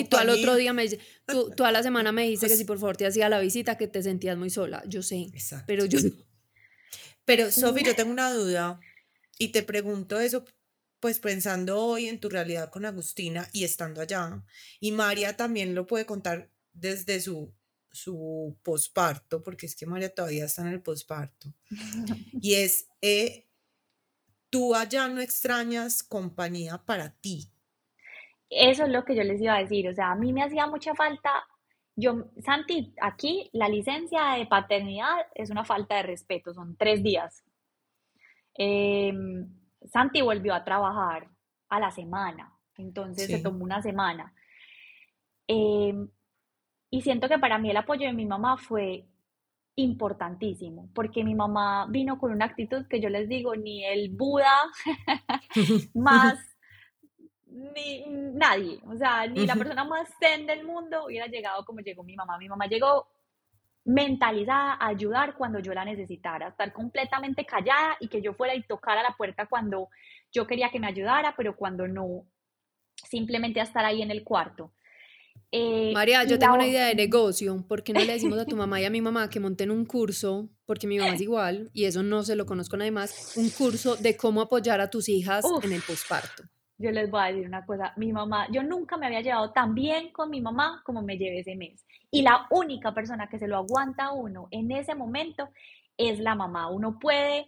tú al otro día me tú, tú, a la semana me dijiste que pues si por favor te hacía la visita, que te sentías muy sola. Yo sé, Exacto. pero yo Pero, Sofi, yo <laughs> tengo una duda y te pregunto eso, pues pensando hoy en tu realidad con Agustina y estando allá. Y María también lo puede contar desde su, su posparto, porque es que María todavía está en el posparto. <laughs> Y es... Eh, tú allá no extrañas compañía para ti. Eso es lo que yo les iba a decir, o sea, a mí me hacía mucha falta, yo, Santi, aquí la licencia de paternidad es una falta de respeto, son tres días. Em, Santi volvió a trabajar a la semana, entonces se tomó una semana. Em, y siento que para mí el apoyo de mi mamá fue importantísimo, porque mi mamá vino con una actitud que yo les digo, ni el Buda <laughs> más, ni nadie, o sea, ni la persona más zen del mundo hubiera llegado como llegó mi mamá. Mi mamá llegó mentalizada a ayudar cuando yo la necesitara, estar completamente callada y que yo fuera y tocara la puerta cuando yo quería que me ayudara, pero cuando no, simplemente a estar ahí en el cuarto. Eh, María, yo tengo una idea de negocio. ¿Por qué no le decimos a tu mamá y a mi mamá que monten un curso? Porque mi mamá es igual y eso no se lo conozco nadie más. Un curso de cómo apoyar a tus hijas en el posparto. Yo les voy a decir una cosa. Mi mamá, yo nunca me había llevado tan bien con mi mamá como me llevé ese mes. Y la única persona que se lo aguanta a uno en ese momento es la mamá. Uno puede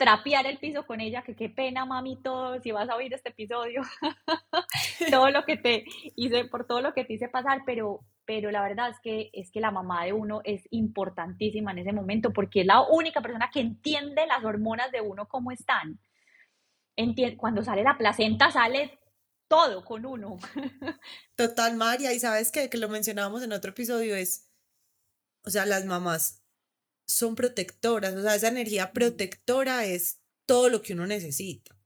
trapear el piso con ella, que qué pena, mami, todo, si vas a oír este episodio, <laughs> todo lo que te hice, por todo lo que te hice pasar, pero, pero la verdad es que, es que la mamá de uno es importantísima en ese momento, porque es la única persona que entiende las hormonas de uno cómo están. cuando sale la placenta, sale todo con uno. Total, María, y sabes que, que lo mencionábamos en otro episodio, es, o sea, las mamás son protectoras, o sea, esa energía protectora es todo lo que uno necesita.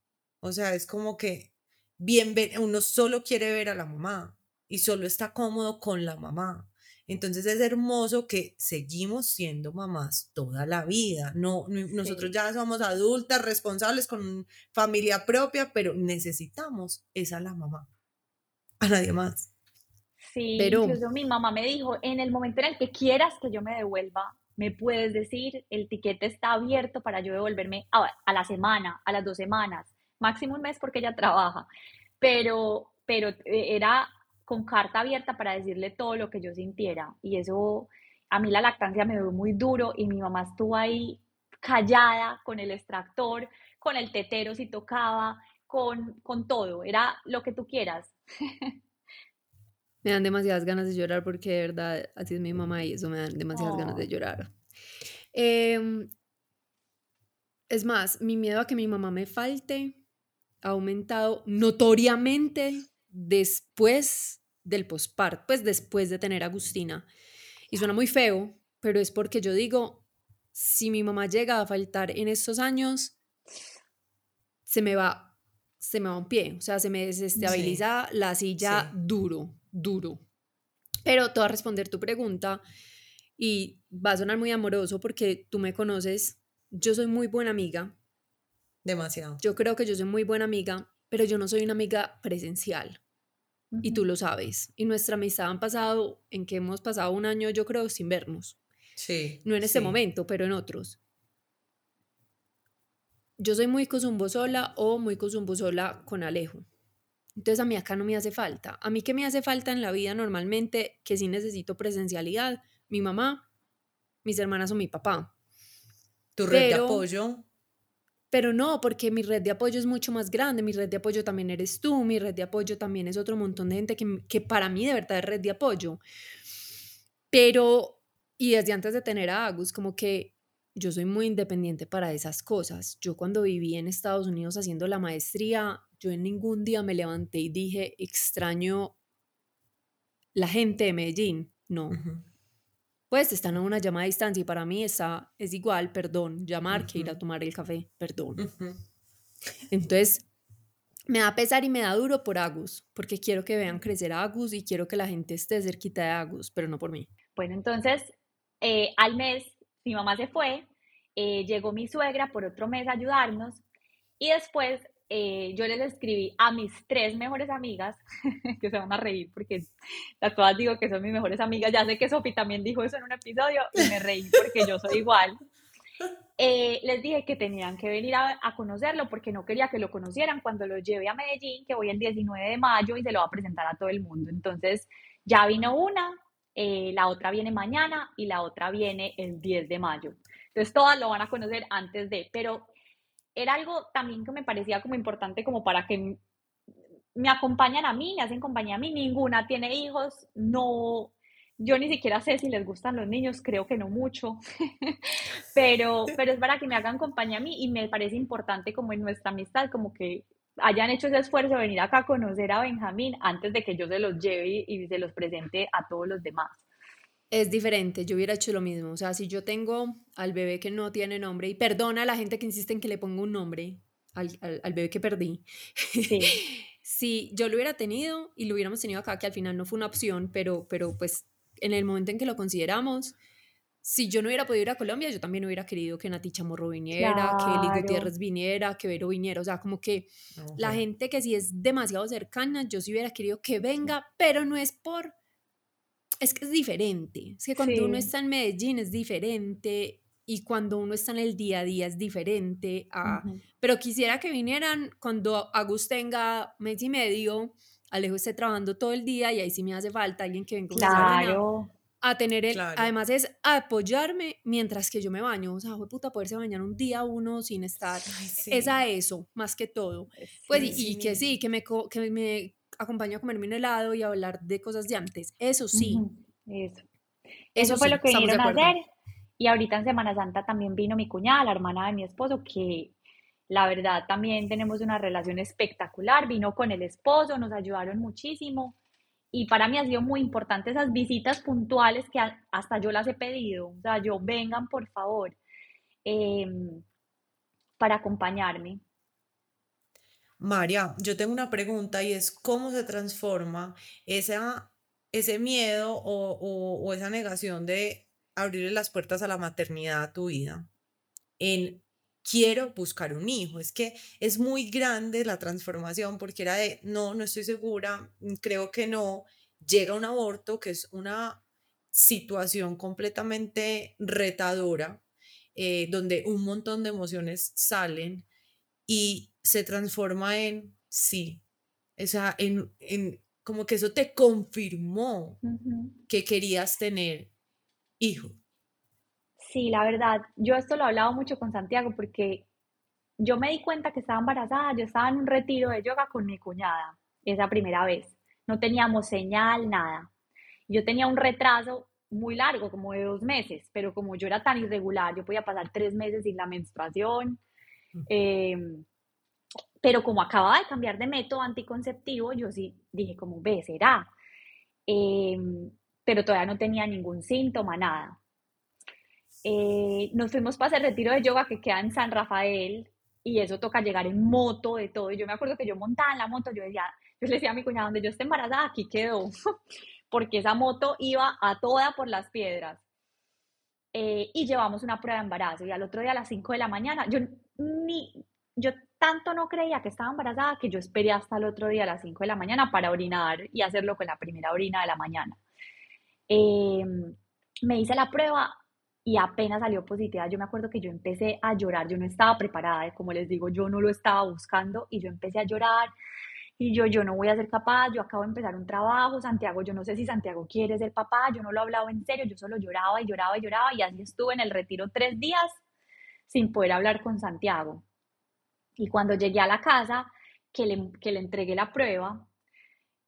O sea, es como que bien uno solo quiere ver a la mamá y solo está cómodo con la mamá. Entonces es hermoso que seguimos siendo mamás toda la vida. No, nosotros ya somos adultas, responsables con familia propia, pero necesitamos esa la mamá. A nadie más. Sí, pero incluso mi mamá me dijo, en el momento en el que quieras que yo me devuelva me puedes decir, el tiquete está abierto para yo devolverme a, la semana, a las dos semanas, máximo un mes porque ella trabaja, pero, pero eh, era con carta abierta para decirle todo lo que yo sintiera. Y eso a mí la lactancia me dio muy duro y mi mamá estuvo ahí callada con el extractor, con el tetero si tocaba, con, con todo, era lo que tú quieras. <laughs> me dan demasiadas ganas de llorar porque de verdad así es mi mamá y eso me dan demasiadas ganas de oh. llorar. Em, es más, mi miedo a que mi mamá me falte ha aumentado notoriamente después del posparto, pues después de tener a Agustina. Y suena muy feo, pero es porque yo digo, si mi mamá llega a faltar en estos años, se me va, se me va un pie, o sea, se me desestabiliza la silla duro, duro. Pero te voy a responder tu pregunta y va a sonar muy amoroso porque tú me conoces, yo soy muy buena amiga. Demasiado. Yo creo que yo soy muy buena amiga, pero yo no soy una amiga presencial. Y tú lo sabes. Y nuestra amistad han pasado en que hemos pasado un año, yo creo, sin vernos. Sí. No en este momento, pero en otros. Yo soy muy cosumbo sola o muy cosumbo sola con Alejo. Entonces a mí acá no me hace falta. A mí que me hace falta en la vida normalmente, que sí necesito presencialidad, mi mamá, mis hermanas o mi papá. ¿Tu red de apoyo? Pero no, porque mi red de apoyo es mucho más grande, mi red de apoyo también eres tú, mi red de apoyo también es otro montón de gente que, que para mí de verdad es red de apoyo. Pero, y desde antes de tener a Agus, como que yo soy muy independiente para esas cosas. Yo cuando viví en Estados Unidos haciendo la maestría, yo en ningún día me levanté y dije, extraño la gente de Medellín. No. Pues están a una llamada a distancia y para mí está, es igual, perdón, llamar que ir a tomar el café, perdón. Entonces, me da pesar y me da duro por Agus, porque quiero que vean crecer a Agus y quiero que la gente esté cerquita de Agus, pero no por mí. Bueno, entonces, eh, al mes, mi mamá se fue, eh, llegó mi suegra por otro mes a ayudarnos y después eh, yo les escribí a mis tres mejores amigas, <laughs> que se van a reír porque las todas digo que son mis mejores amigas. Ya sé que Sofi también dijo eso en un episodio y me reí porque yo soy igual. Eh, les dije que tenían que venir a, conocerlo porque no quería que lo conocieran cuando lo lleve a Medellín, que voy el 19 de mayo y se lo va a presentar a todo el mundo. Entonces, ya vino una, eh, la otra viene mañana y la otra viene el 10 de mayo. Entonces, todas lo van a conocer antes de, pero era algo también que me parecía como importante como para que me acompañan a mí, me hacen compañía a mí, ninguna tiene hijos, no, yo ni siquiera sé si les gustan los niños, creo que no mucho, <laughs> pero, pero es para que me hagan compañía a mí y me parece importante como en nuestra amistad, como que hayan hecho ese esfuerzo de venir acá a conocer a Benjamín antes de que yo se los lleve y se los presente a todos los demás es diferente, yo hubiera hecho lo mismo. O sea, si yo tengo al bebé que no tiene nombre, y perdona a la gente que insiste en que le ponga un nombre al, al, bebé que perdí. <laughs> si yo lo hubiera tenido y lo hubiéramos tenido acá, que al final no fue una opción, pero, pero pues en el momento en que lo consideramos, si yo no hubiera podido ir a Colombia, yo también hubiera querido que Nati Chamorro viniera, que Eli Gutiérrez viniera, que Vero viniera. O sea, como que la gente que sí es demasiado cercana, yo sí hubiera querido que venga, pero no es por es que es diferente. Es que cuando uno está en Medellín es diferente y cuando uno está en el día a día es diferente. Pero quisiera que vinieran cuando Agus tenga mes y medio, Alejo esté trabajando todo el día y ahí sí me hace falta alguien que venga claro. A tener el, además es apoyarme mientras que yo me baño, o sea, fue puta poderse bañar un día uno sin estar, es a eso, más que todo, pues y, que sí, que me, que me acompaño a comerme un helado y a hablar de cosas de antes. Eso sí. Eso. Eso, fue lo que vinieron a hacer. Y ahorita en Semana Santa también vino mi cuñada, la hermana de mi esposo, que la verdad también tenemos una relación espectacular. Vino con el esposo, nos ayudaron muchísimo. Y para mí ha sido muy importante esas visitas puntuales que hasta yo las he pedido. O sea, yo vengan por favor em, para acompañarme. María, yo tengo una pregunta y es cómo se transforma ese miedo o, esa negación de abrirle las puertas a la maternidad a tu vida en quiero buscar un hijo. Es que es muy grande la transformación porque era de no, no estoy segura, creo que no. Llega un aborto que es una situación completamente retadora, eh, donde un montón de emociones salen y se transforma en sí. O sea, en, en como que eso te confirmó que querías tener hijo. Sí, la verdad, yo esto lo he hablado mucho con Santiago porque yo me di cuenta que estaba embarazada, yo estaba en un retiro de yoga con mi cuñada, esa primera vez. No teníamos señal, nada. Yo tenía un retraso muy largo, como de dos meses, pero como yo era tan irregular, yo podía pasar tres meses sin la menstruación. Pero como acababa de cambiar de método anticonceptivo, yo sí dije como, ve, será. Em, pero todavía no tenía ningún síntoma, nada. Eh, nos fuimos para ese retiro de yoga que queda en San Rafael y eso toca llegar en moto, de todo. Y yo me acuerdo que yo montaba en la moto, yo decía, yo le decía a mi cuñada, donde yo esté embarazada, aquí quedó, <laughs> porque esa moto iba a toda por las piedras. Eh, y llevamos una prueba de embarazo y al otro día a las 5 de la mañana, yo ni, yo tanto no creía que estaba embarazada que yo esperé hasta el otro día a las 5 de la mañana para orinar y hacerlo con la primera orina de la mañana. Em, me hice la prueba y apenas salió positiva, yo me acuerdo que yo empecé a llorar, yo no estaba preparada, como les digo, yo no lo estaba buscando y yo empecé a llorar y yo, yo no voy a ser capaz, yo acabo de empezar un trabajo, Santiago, yo no sé si Santiago quiere ser papá, yo no lo he hablado en serio, yo solo lloraba y lloraba y lloraba y así estuve en el retiro tres días sin poder hablar con Santiago. Y cuando llegué a la casa, que le, que le entregué la prueba,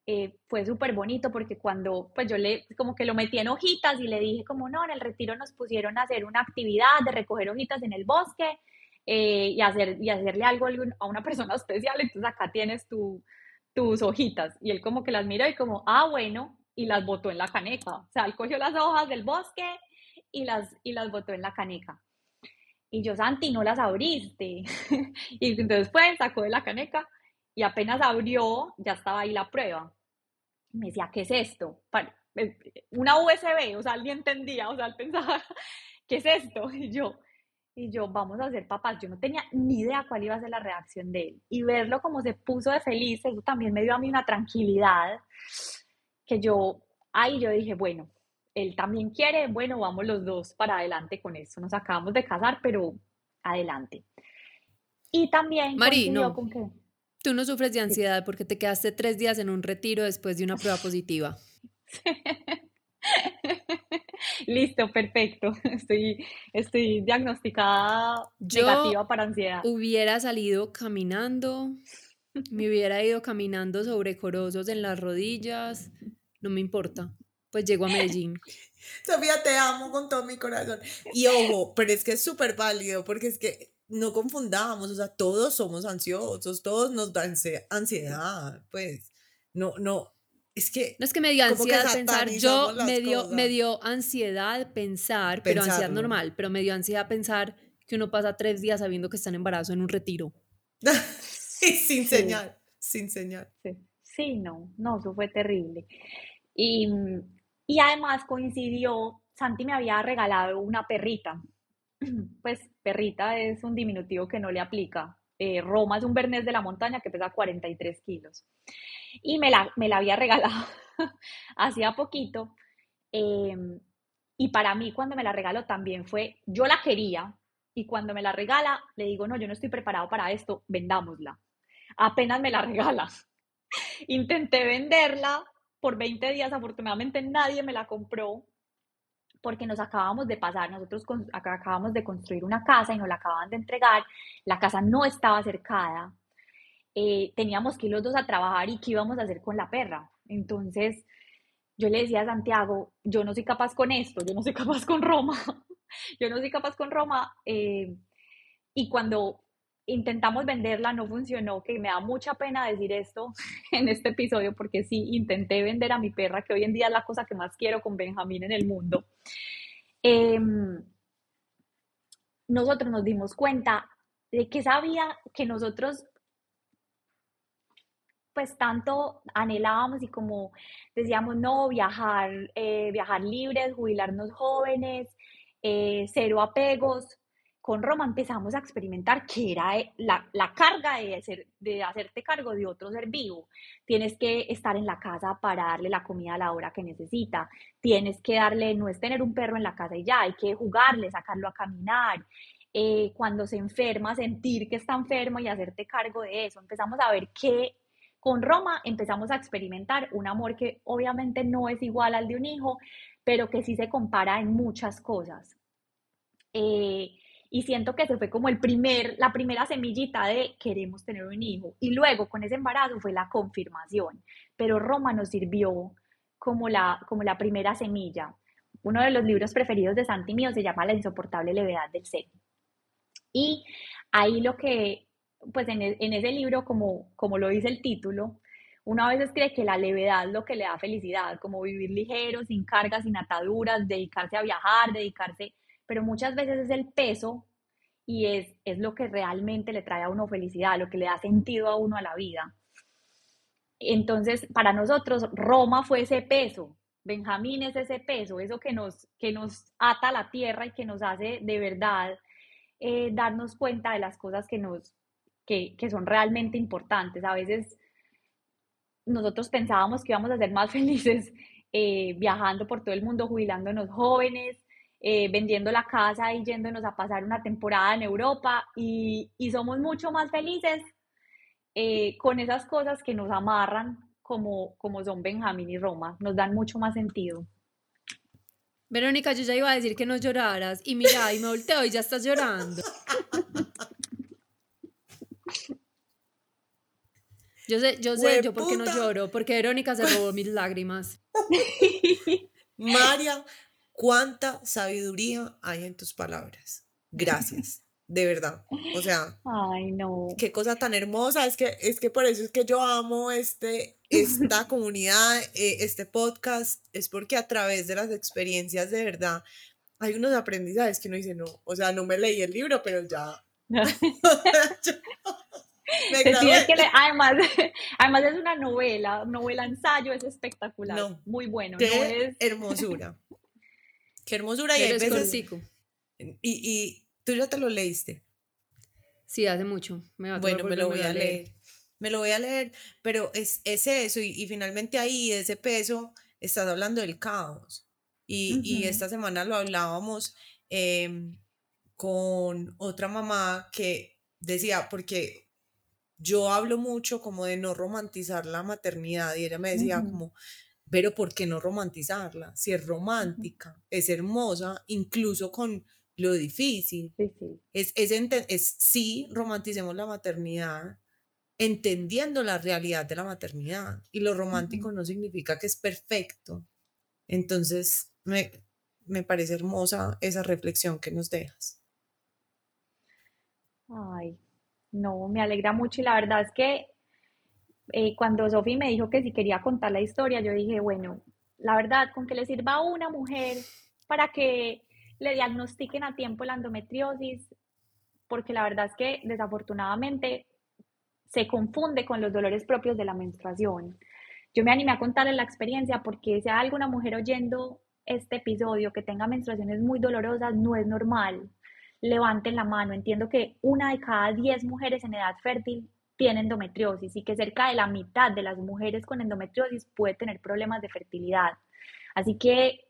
eh, fue súper bonito porque cuando pues yo le como que lo metí en hojitas y le dije como no, en el retiro nos pusieron a hacer una actividad de recoger hojitas en el bosque eh, y, hacer, y hacerle algo a una persona <laughs> especial, entonces acá tienes tu, tus hojitas y él como que las miró y como, ah, bueno, y las botó en la caneca, o sea, él cogió las hojas del bosque y las, y las botó en la caneca. Y yo, Santi, no las abriste. <laughs> y entonces pues sacó de la caneca y apenas abrió, ya estaba ahí la prueba me decía, ¿qué es esto? Una USB, o sea, alguien entendía, o sea, él pensaba, <laughs> ¿qué es esto? <laughs> Y yo, y yo, vamos a ser papás. Yo no tenía ni idea cuál iba a ser la reacción de él. Y verlo como se puso de feliz, eso también me dio a mí una tranquilidad, que yo, ahí yo dije, bueno, él también quiere, bueno, vamos los dos para adelante con eso. Nos acabamos de casar, pero adelante. Y también... Mari, no. Con que, Tú no sufres de ansiedad porque te quedaste tres días en un retiro después de una prueba <laughs> positiva. <laughs> Listo, perfecto. Estoy, estoy diagnosticada negativa para ansiedad. Hubiera salido caminando, me hubiera ido caminando sobre corosos en las rodillas, no me importa. Pues llego a Medellín. <laughs> Sofía, te amo con todo mi corazón. Y ojo, pero es que es súper válido porque es que no confundamos, o sea, todos somos ansiosos, todos nos dan ansiedad, pues, no, no, es que... No es que me dio ansiedad pensar, yo me dio, me dio ansiedad pensar, pero ansiedad normal, pero me dio ansiedad pensar que uno pasa tres días sabiendo que está en embarazo en un retiro. <laughs> sin señal, sin señal. Sí. sí, no, no, eso fue terrible. Y, y además coincidió, Santi me había regalado una perrita, <clears throat> pues perrita es un diminutivo que no le aplica. Eh, Roma es un bernés de la montaña que pesa 43 kilos. Y me la, me la había regalado <laughs> hacía poquito. Em, y para mí cuando me la regaló también fue, yo la quería y cuando me la regala le digo, no, yo no estoy preparado para esto, vendámosla. Apenas me la regala. <laughs> Intenté venderla por 20 días, afortunadamente nadie me la compró porque nos acabamos de pasar, nosotros acabamos de construir una casa y nos la acababan de entregar, la casa no estaba cercada, eh, teníamos que ir los dos a trabajar y qué íbamos a hacer con la perra. Entonces yo le decía a Santiago, yo no soy capaz con esto, yo no soy <laughs> capaz con Roma, yo no soy capaz con Roma. Eh, y cuando intentamos venderla, no funcionó, que me da mucha pena decir esto <laughs> en este episodio, porque sí, intenté vender a mi perra, que hoy en día es la cosa que más quiero con Benjamín en el mundo. Em, nosotros nos dimos cuenta de que sabía que nosotros pues tanto anhelábamos y como decíamos, no, viajar, eh, viajar libres, jubilarnos jóvenes, eh, cero apegos, con Roma empezamos a experimentar que era eh, la, la carga de, hacer, de hacerte cargo de otro ser vivo. Tienes que estar en la casa para darle la comida a la hora que necesita. Tienes que darle, no es tener un perro en la casa y ya, hay que jugarle, sacarlo a caminar. Eh, cuando se enferma, sentir que está enfermo y hacerte cargo de eso. Empezamos a ver que con Roma empezamos a experimentar un amor que obviamente no es igual al de un hijo, pero que sí se compara en muchas cosas. Eh, y siento que se fue como el primer, la primera semillita de queremos tener un hijo. Y luego con ese embarazo fue la confirmación. Pero Roma nos sirvió como la, como la primera semilla. Uno de los libros preferidos de Santi mío se llama La insoportable levedad del ser. Y ahí lo que, pues en, en ese libro, como, como lo dice el título, uno a veces cree que la levedad es lo que le da felicidad, como vivir ligero, sin cargas, sin ataduras, dedicarse a viajar, dedicarse pero muchas veces es el peso y es, es lo que realmente le trae a uno felicidad, lo que le da sentido a uno a la vida. Entonces, para nosotros, Roma fue ese peso, Benjamín es ese peso, eso que nos, que nos ata a la tierra y que nos hace de verdad eh, darnos cuenta de las cosas que, nos, que, que son realmente importantes. A veces nosotros pensábamos que íbamos a ser más <laughs> felices eh, viajando por todo el mundo, jubilándonos jóvenes, eh, vendiendo la casa y yéndonos a pasar una temporada en Europa y, y somos mucho más felices con esas cosas que nos amarran como, como son Benjamín y Roma, nos dan mucho más sentido. Verónica, yo ya iba a decir que no lloraras y mira, y me volteo y ya estás llorando. Yo sé, yo sé, yo por qué no lloro, porque Verónica se robó mis lágrimas. <laughs> María, cuánta sabiduría hay en tus palabras. Gracias de verdad. O sea, ay no. Qué cosa tan hermosa, es que es que por eso es que yo amo este esta <laughs> comunidad, eh, este podcast es porque a través de las experiencias de verdad hay unos aprendizajes que uno dice, no, o sea, no me leí el libro, pero ya. <laughs> además, <laughs> además es una novela, novela ensayo, es espectacular, muy bueno. Qué hermosura. Qué hermosura y hay veces, y, y ¿Tú ya te lo leíste? Sí, hace mucho. Me bueno, me lo voy a leer. Me lo voy a leer, pero es, es eso, y, finalmente ahí, ese peso, estás hablando del caos. Y, y esta semana lo hablábamos em, con otra mamá que decía, porque yo hablo mucho como de no romantizar la maternidad, y ella me decía como, pero ¿por qué no romantizarla? Si es romántica, es hermosa, incluso con lo difícil. Es, es, es, sí, romanticemos la maternidad, entendiendo la realidad de la maternidad. Y lo romántico no significa que es perfecto. Entonces, me, me parece hermosa esa reflexión que nos dejas. Ay, no, me alegra mucho y la verdad es que eh, cuando Sofi me dijo que si quería contar la historia, yo dije, bueno, la verdad, con que le sirva a una mujer para que le diagnostiquen a tiempo la endometriosis, porque la verdad es que desafortunadamente se confunde con los dolores propios de la menstruación. Yo me animé a contarles la experiencia porque si hay alguna mujer oyendo este episodio que tenga menstruaciones muy dolorosas, no es normal. Levanten la mano. Entiendo que una de cada diez mujeres en edad fértil tiene endometriosis y que cerca de la mitad de las mujeres con endometriosis puede tener problemas de fertilidad. Así que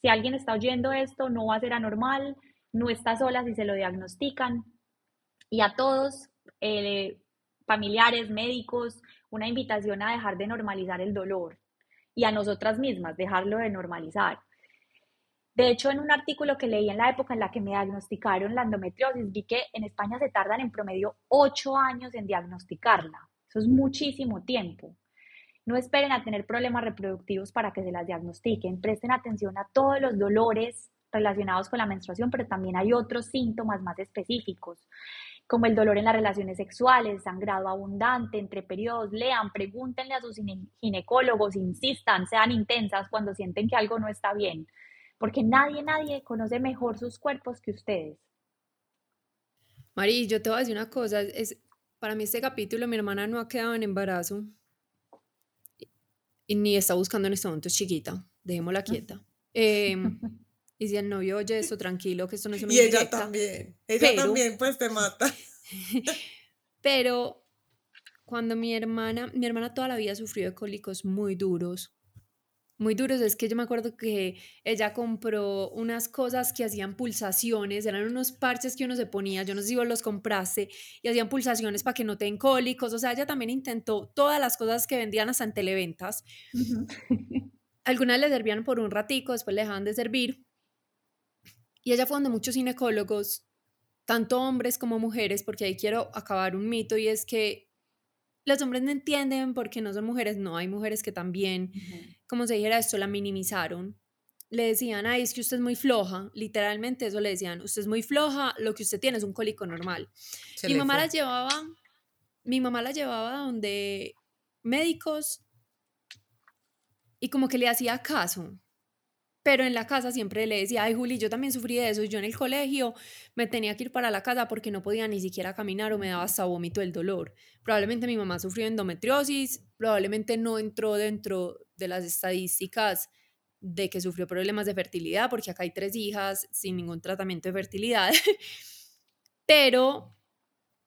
si alguien está oyendo esto, no va a ser anormal, no está sola si se lo diagnostican. Y a todos, eh, familiares, médicos, una invitación a dejar de normalizar el dolor y a nosotras mismas, dejarlo de normalizar. De hecho, en un artículo que leí en la época en la que me diagnosticaron la endometriosis, vi que en España se tardan en promedio ocho años en diagnosticarla. Eso es muchísimo tiempo. No esperen a tener problemas reproductivos para que se las diagnostiquen. Presten atención a todos los dolores relacionados con la menstruación, pero también hay otros síntomas más específicos, como el dolor en las relaciones sexuales, sangrado abundante entre periodos. Lean, pregúntenle a sus ginecólogos, insistan, sean intensas cuando sienten que algo no está bien, porque nadie, nadie conoce mejor sus cuerpos que ustedes. Mari, yo te voy a decir una cosa, es, para mí este capítulo, mi hermana no ha quedado en embarazo, y ni está buscando en este momento, es chiquita, dejémosla quieta. Em, <laughs> y si el novio oye eso, tranquilo, que esto no es una Y ella también, ella también pues te mata. <laughs> pero cuando mi hermana, mi hermana toda la vida sufrió de cólicos muy duros, muy duros. Es que yo me acuerdo que ella compró unas cosas que hacían pulsaciones, eran unos parches que uno se ponía, yo no sé si vos los compraste, y hacían pulsaciones para que no te den cólicos. O sea, ella también intentó todas las cosas que vendían hasta en televentas. <laughs> Algunas le servían por un ratico, después le dejaban de servir. Y ella fue donde muchos ginecólogos, tanto hombres como mujeres, porque ahí quiero acabar un mito y es que los hombres no entienden porque no son mujeres, no, hay mujeres que también, como se dijera esto, la minimizaron. Le decían, ay, es que usted es muy floja, literalmente eso le decían, usted es muy floja, lo que usted tiene es un cólico normal. mi mamá la llevaba, mi mamá la llevaba donde médicos y como que le hacía caso. Pero en la casa siempre le decía, ay Juli, yo también sufrí de eso, yo en el colegio me tenía que ir para la casa porque no podía ni siquiera caminar o me daba hasta vómito el dolor. Probablemente mi mamá sufrió endometriosis, probablemente no entró dentro de las estadísticas de que sufrió problemas de fertilidad, porque acá hay tres hijas sin ningún tratamiento de fertilidad, <laughs> pero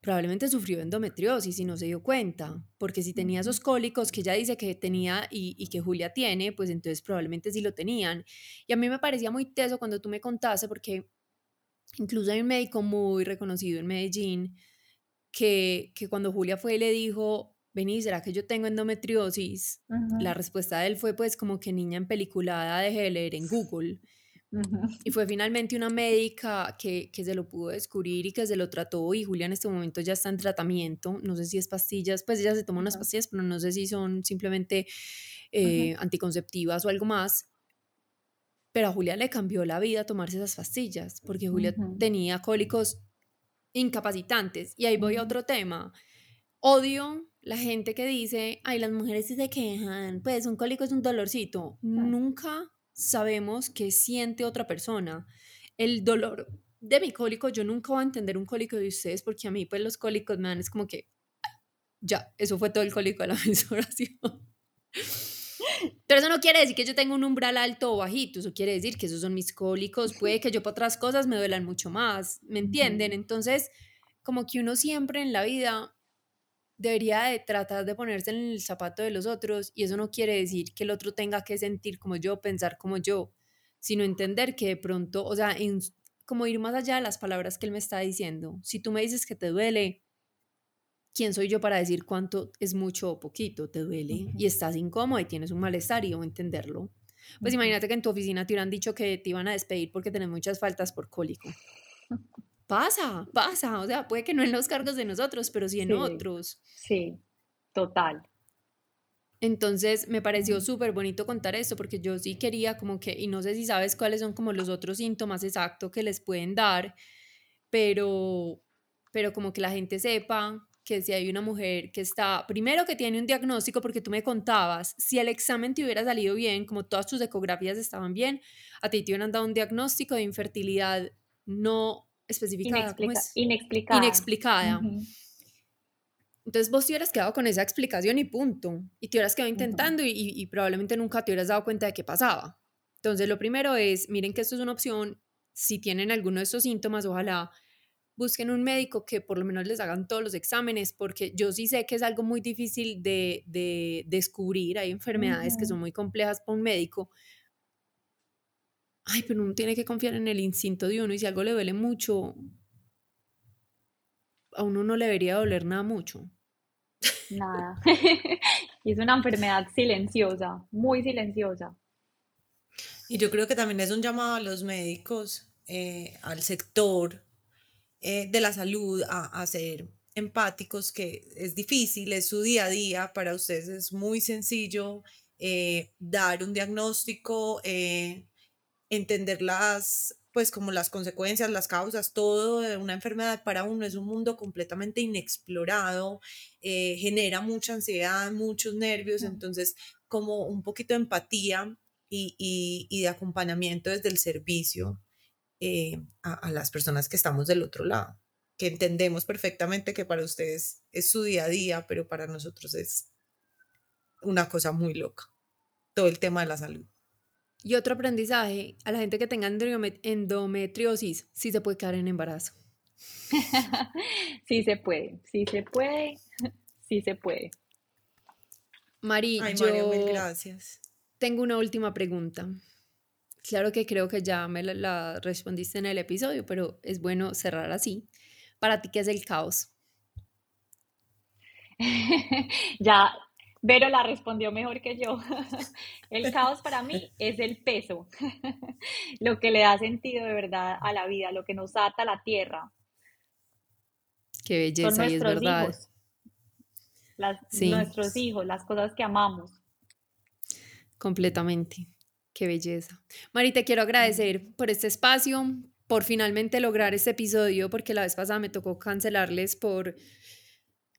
probablemente sufrió endometriosis y no se dio cuenta, porque si tenía esos cólicos que ella dice que tenía y, que Julia tiene, pues entonces probablemente sí lo tenían. Y a mí me parecía muy teso cuando tú me contaste, porque incluso hay un médico muy reconocido en Medellín que, que cuando Julia fue y le dijo, vení, ¿será que yo tengo endometriosis? La respuesta de él fue pues como que niña en peliculada deje de leer en Google. Y fue finalmente una médica que, que, se lo pudo descubrir y que se lo trató y Julia en este momento ya está en tratamiento. No sé si es pastillas, pues ella se toma unas pastillas, pero no sé si son simplemente eh, anticonceptivas o algo más. Pero a Julia le cambió la vida tomarse esas pastillas porque Julia tenía cólicos incapacitantes. Y ahí voy a otro tema. Odio la gente que dice, ay, las mujeres se quejan, pues un cólico es un dolorcito. Nunca sabemos qué siente otra persona. El dolor de mi cólico, yo nunca voy a entender un cólico de ustedes porque a mí pues los cólicos me dan es como que ya, eso fue todo el cólico de la <laughs> menstruación. Pero eso no quiere decir que yo tenga un umbral alto o bajito, eso quiere decir que esos son mis cólicos, puede que yo por otras cosas me duelan mucho más, ¿me entienden? Entonces, como que uno siempre en la vida debería de tratar de ponerse en el zapato de los otros y eso no quiere decir que el otro tenga que sentir como yo, pensar como yo, sino entender que de pronto, o sea, en, como ir más allá de las palabras que él me está diciendo. Si tú me dices que te duele, ¿quién soy yo para decir cuánto es mucho o poquito? Te duele y estás incómodo y tienes un malestar y yo entenderlo. Pues imagínate que en tu oficina te hubieran dicho que te iban a despedir porque tenés muchas faltas por cólico. <laughs> pasa, pasa, o sea, puede que no en los cargos de nosotros, pero sí en otros. Sí, total. Entonces me pareció súper bonito contar esto porque yo sí quería como que, y no sé si sabes cuáles son como los otros síntomas exactos que les pueden dar, pero, pero como que la gente sepa que si hay una mujer que está, primero que tiene un diagnóstico, porque tú me contabas, si el examen te hubiera salido bien, como todas tus ecografías estaban bien, a ti te hubieran dado un diagnóstico de infertilidad no especificada. Inexplicada. Inexplicada. Entonces vos te hubieras quedado con esa explicación y punto. Y te hubieras quedado intentando y, probablemente nunca te hubieras dado cuenta de qué pasaba. Entonces lo primero es, miren que esto es una opción. Si tienen alguno de estos síntomas, ojalá busquen un médico que por lo menos les hagan todos los exámenes, porque yo sí sé que es algo muy difícil de, descubrir. Hay enfermedades que son muy complejas para un médico, ay, pero uno tiene que confiar en el instinto de uno y si algo le duele mucho, a uno no le debería doler nada mucho. Nada. <laughs> y es una enfermedad silenciosa, muy silenciosa. Y yo creo que también es un llamado a los médicos, eh, al sector eh, de la salud, a, ser empáticos, que es difícil, es su día a día, para ustedes es muy sencillo eh, dar un diagnóstico, entender las, pues como las consecuencias, las causas, todo de una enfermedad para uno es un mundo completamente inexplorado, eh, genera mucha ansiedad, muchos nervios, entonces como un poquito de empatía y, de acompañamiento desde el servicio eh, a, a las personas que estamos del otro lado, que entendemos perfectamente que para ustedes es su día a día, pero para nosotros es una cosa muy loca, todo el tema de la salud. Y otro aprendizaje, a la gente que tenga endometriosis, sí se puede quedar en embarazo. <laughs> sí se puede, sí se puede, <laughs> sí se puede. Mari, yo gracias. Tengo una última pregunta. Claro que creo que ya me la, la respondiste en el episodio, pero es bueno cerrar así. Para ti, ¿qué es el caos? <laughs> ya Vero la respondió mejor que yo. <laughs> El caos para mí es el peso, <laughs> lo que le da sentido de verdad a la vida, lo que nos ata a la tierra. Qué belleza, y es verdad. Nuestros hijos, las cosas que amamos. Completamente. Qué belleza. Mari, te quiero agradecer por este espacio, por finalmente lograr este episodio, porque la vez pasada me tocó cancelarles por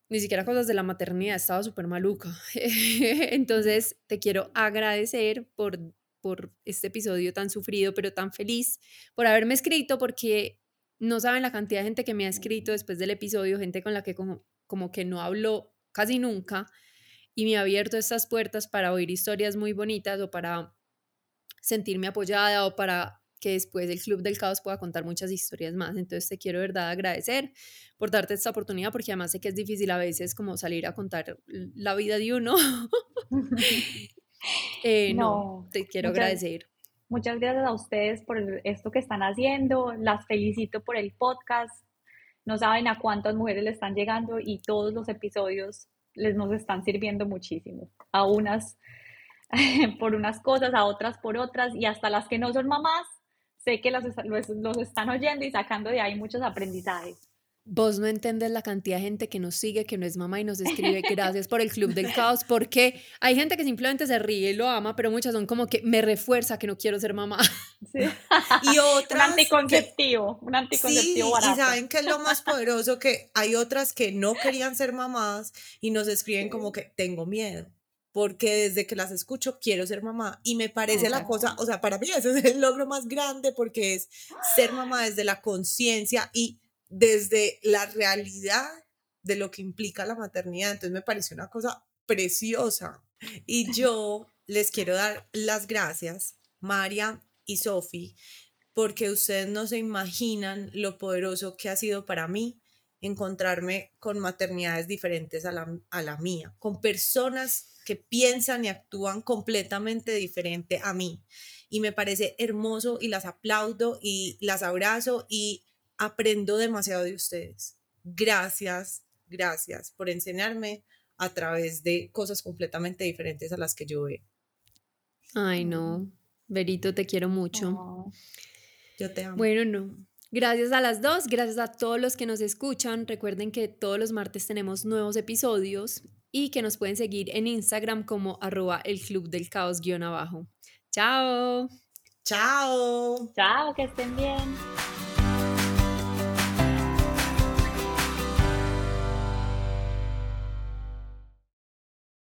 ni siquiera cosas de la maternidad, estaba súper maluca. <laughs> Entonces, te quiero agradecer por, por este episodio tan sufrido, pero tan feliz por haberme escrito, porque no saben la cantidad de gente que me ha escrito después del episodio, gente con la que como, como que no hablo casi nunca y me ha abierto estas puertas para oír historias muy bonitas o para sentirme apoyada o para que después el Club del Caos pueda contar muchas historias más. Entonces te quiero de verdad agradecer por darte esta oportunidad porque además sé que es difícil a veces como salir a contar la vida de uno. <laughs> <laughs> Eh, no, te quiero agradecer. Muchas gracias a ustedes por esto que están haciendo. Las felicito por el podcast. No saben a cuántas mujeres le están llegando y todos los episodios les nos están sirviendo muchísimo. A unas <laughs> por unas cosas, a otras por otras y hasta las que no son mamás, sé que los, los, están oyendo y sacando de ahí muchos aprendizajes. Vos no entendés la cantidad de gente que nos sigue, que no es mamá y nos escribe gracias por el Club del Caos, porque hay gente que simplemente se ríe y lo ama, pero muchas son como que me refuerza que no quiero ser mamá. Sí. <laughs> y otras... un anticonceptivo, un anticonceptivo sí, Y saben que es lo más poderoso, que hay otras que no querían ser mamás y nos escriben como que tengo miedo porque desde que las escucho quiero ser mamá y me parece la cosa, o sea, para mí ese es el logro más grande porque es ser mamá desde la conciencia y desde la realidad de lo que implica la maternidad. Entonces me parece una cosa preciosa. Y <laughs> yo les quiero dar las gracias, María y Sofi, porque ustedes no se imaginan lo poderoso que ha sido para mí encontrarme con maternidades diferentes a la, a la mía, con personas que piensan y actúan completamente diferente a mí. Y me parece hermoso y las aplaudo y las abrazo y aprendo demasiado de ustedes. Gracias, gracias por enseñarme a través de cosas completamente diferentes a las que yo veo. Ay, no. Berito, te quiero mucho. Yo te amo. Bueno, no. Gracias a las dos, gracias a todos los que nos escuchan. Recuerden que todos los martes tenemos nuevos episodios y que nos pueden seguir en Instagram como arroba el club del caos guion abajo. Chao. Chao. Chao, que estén bien.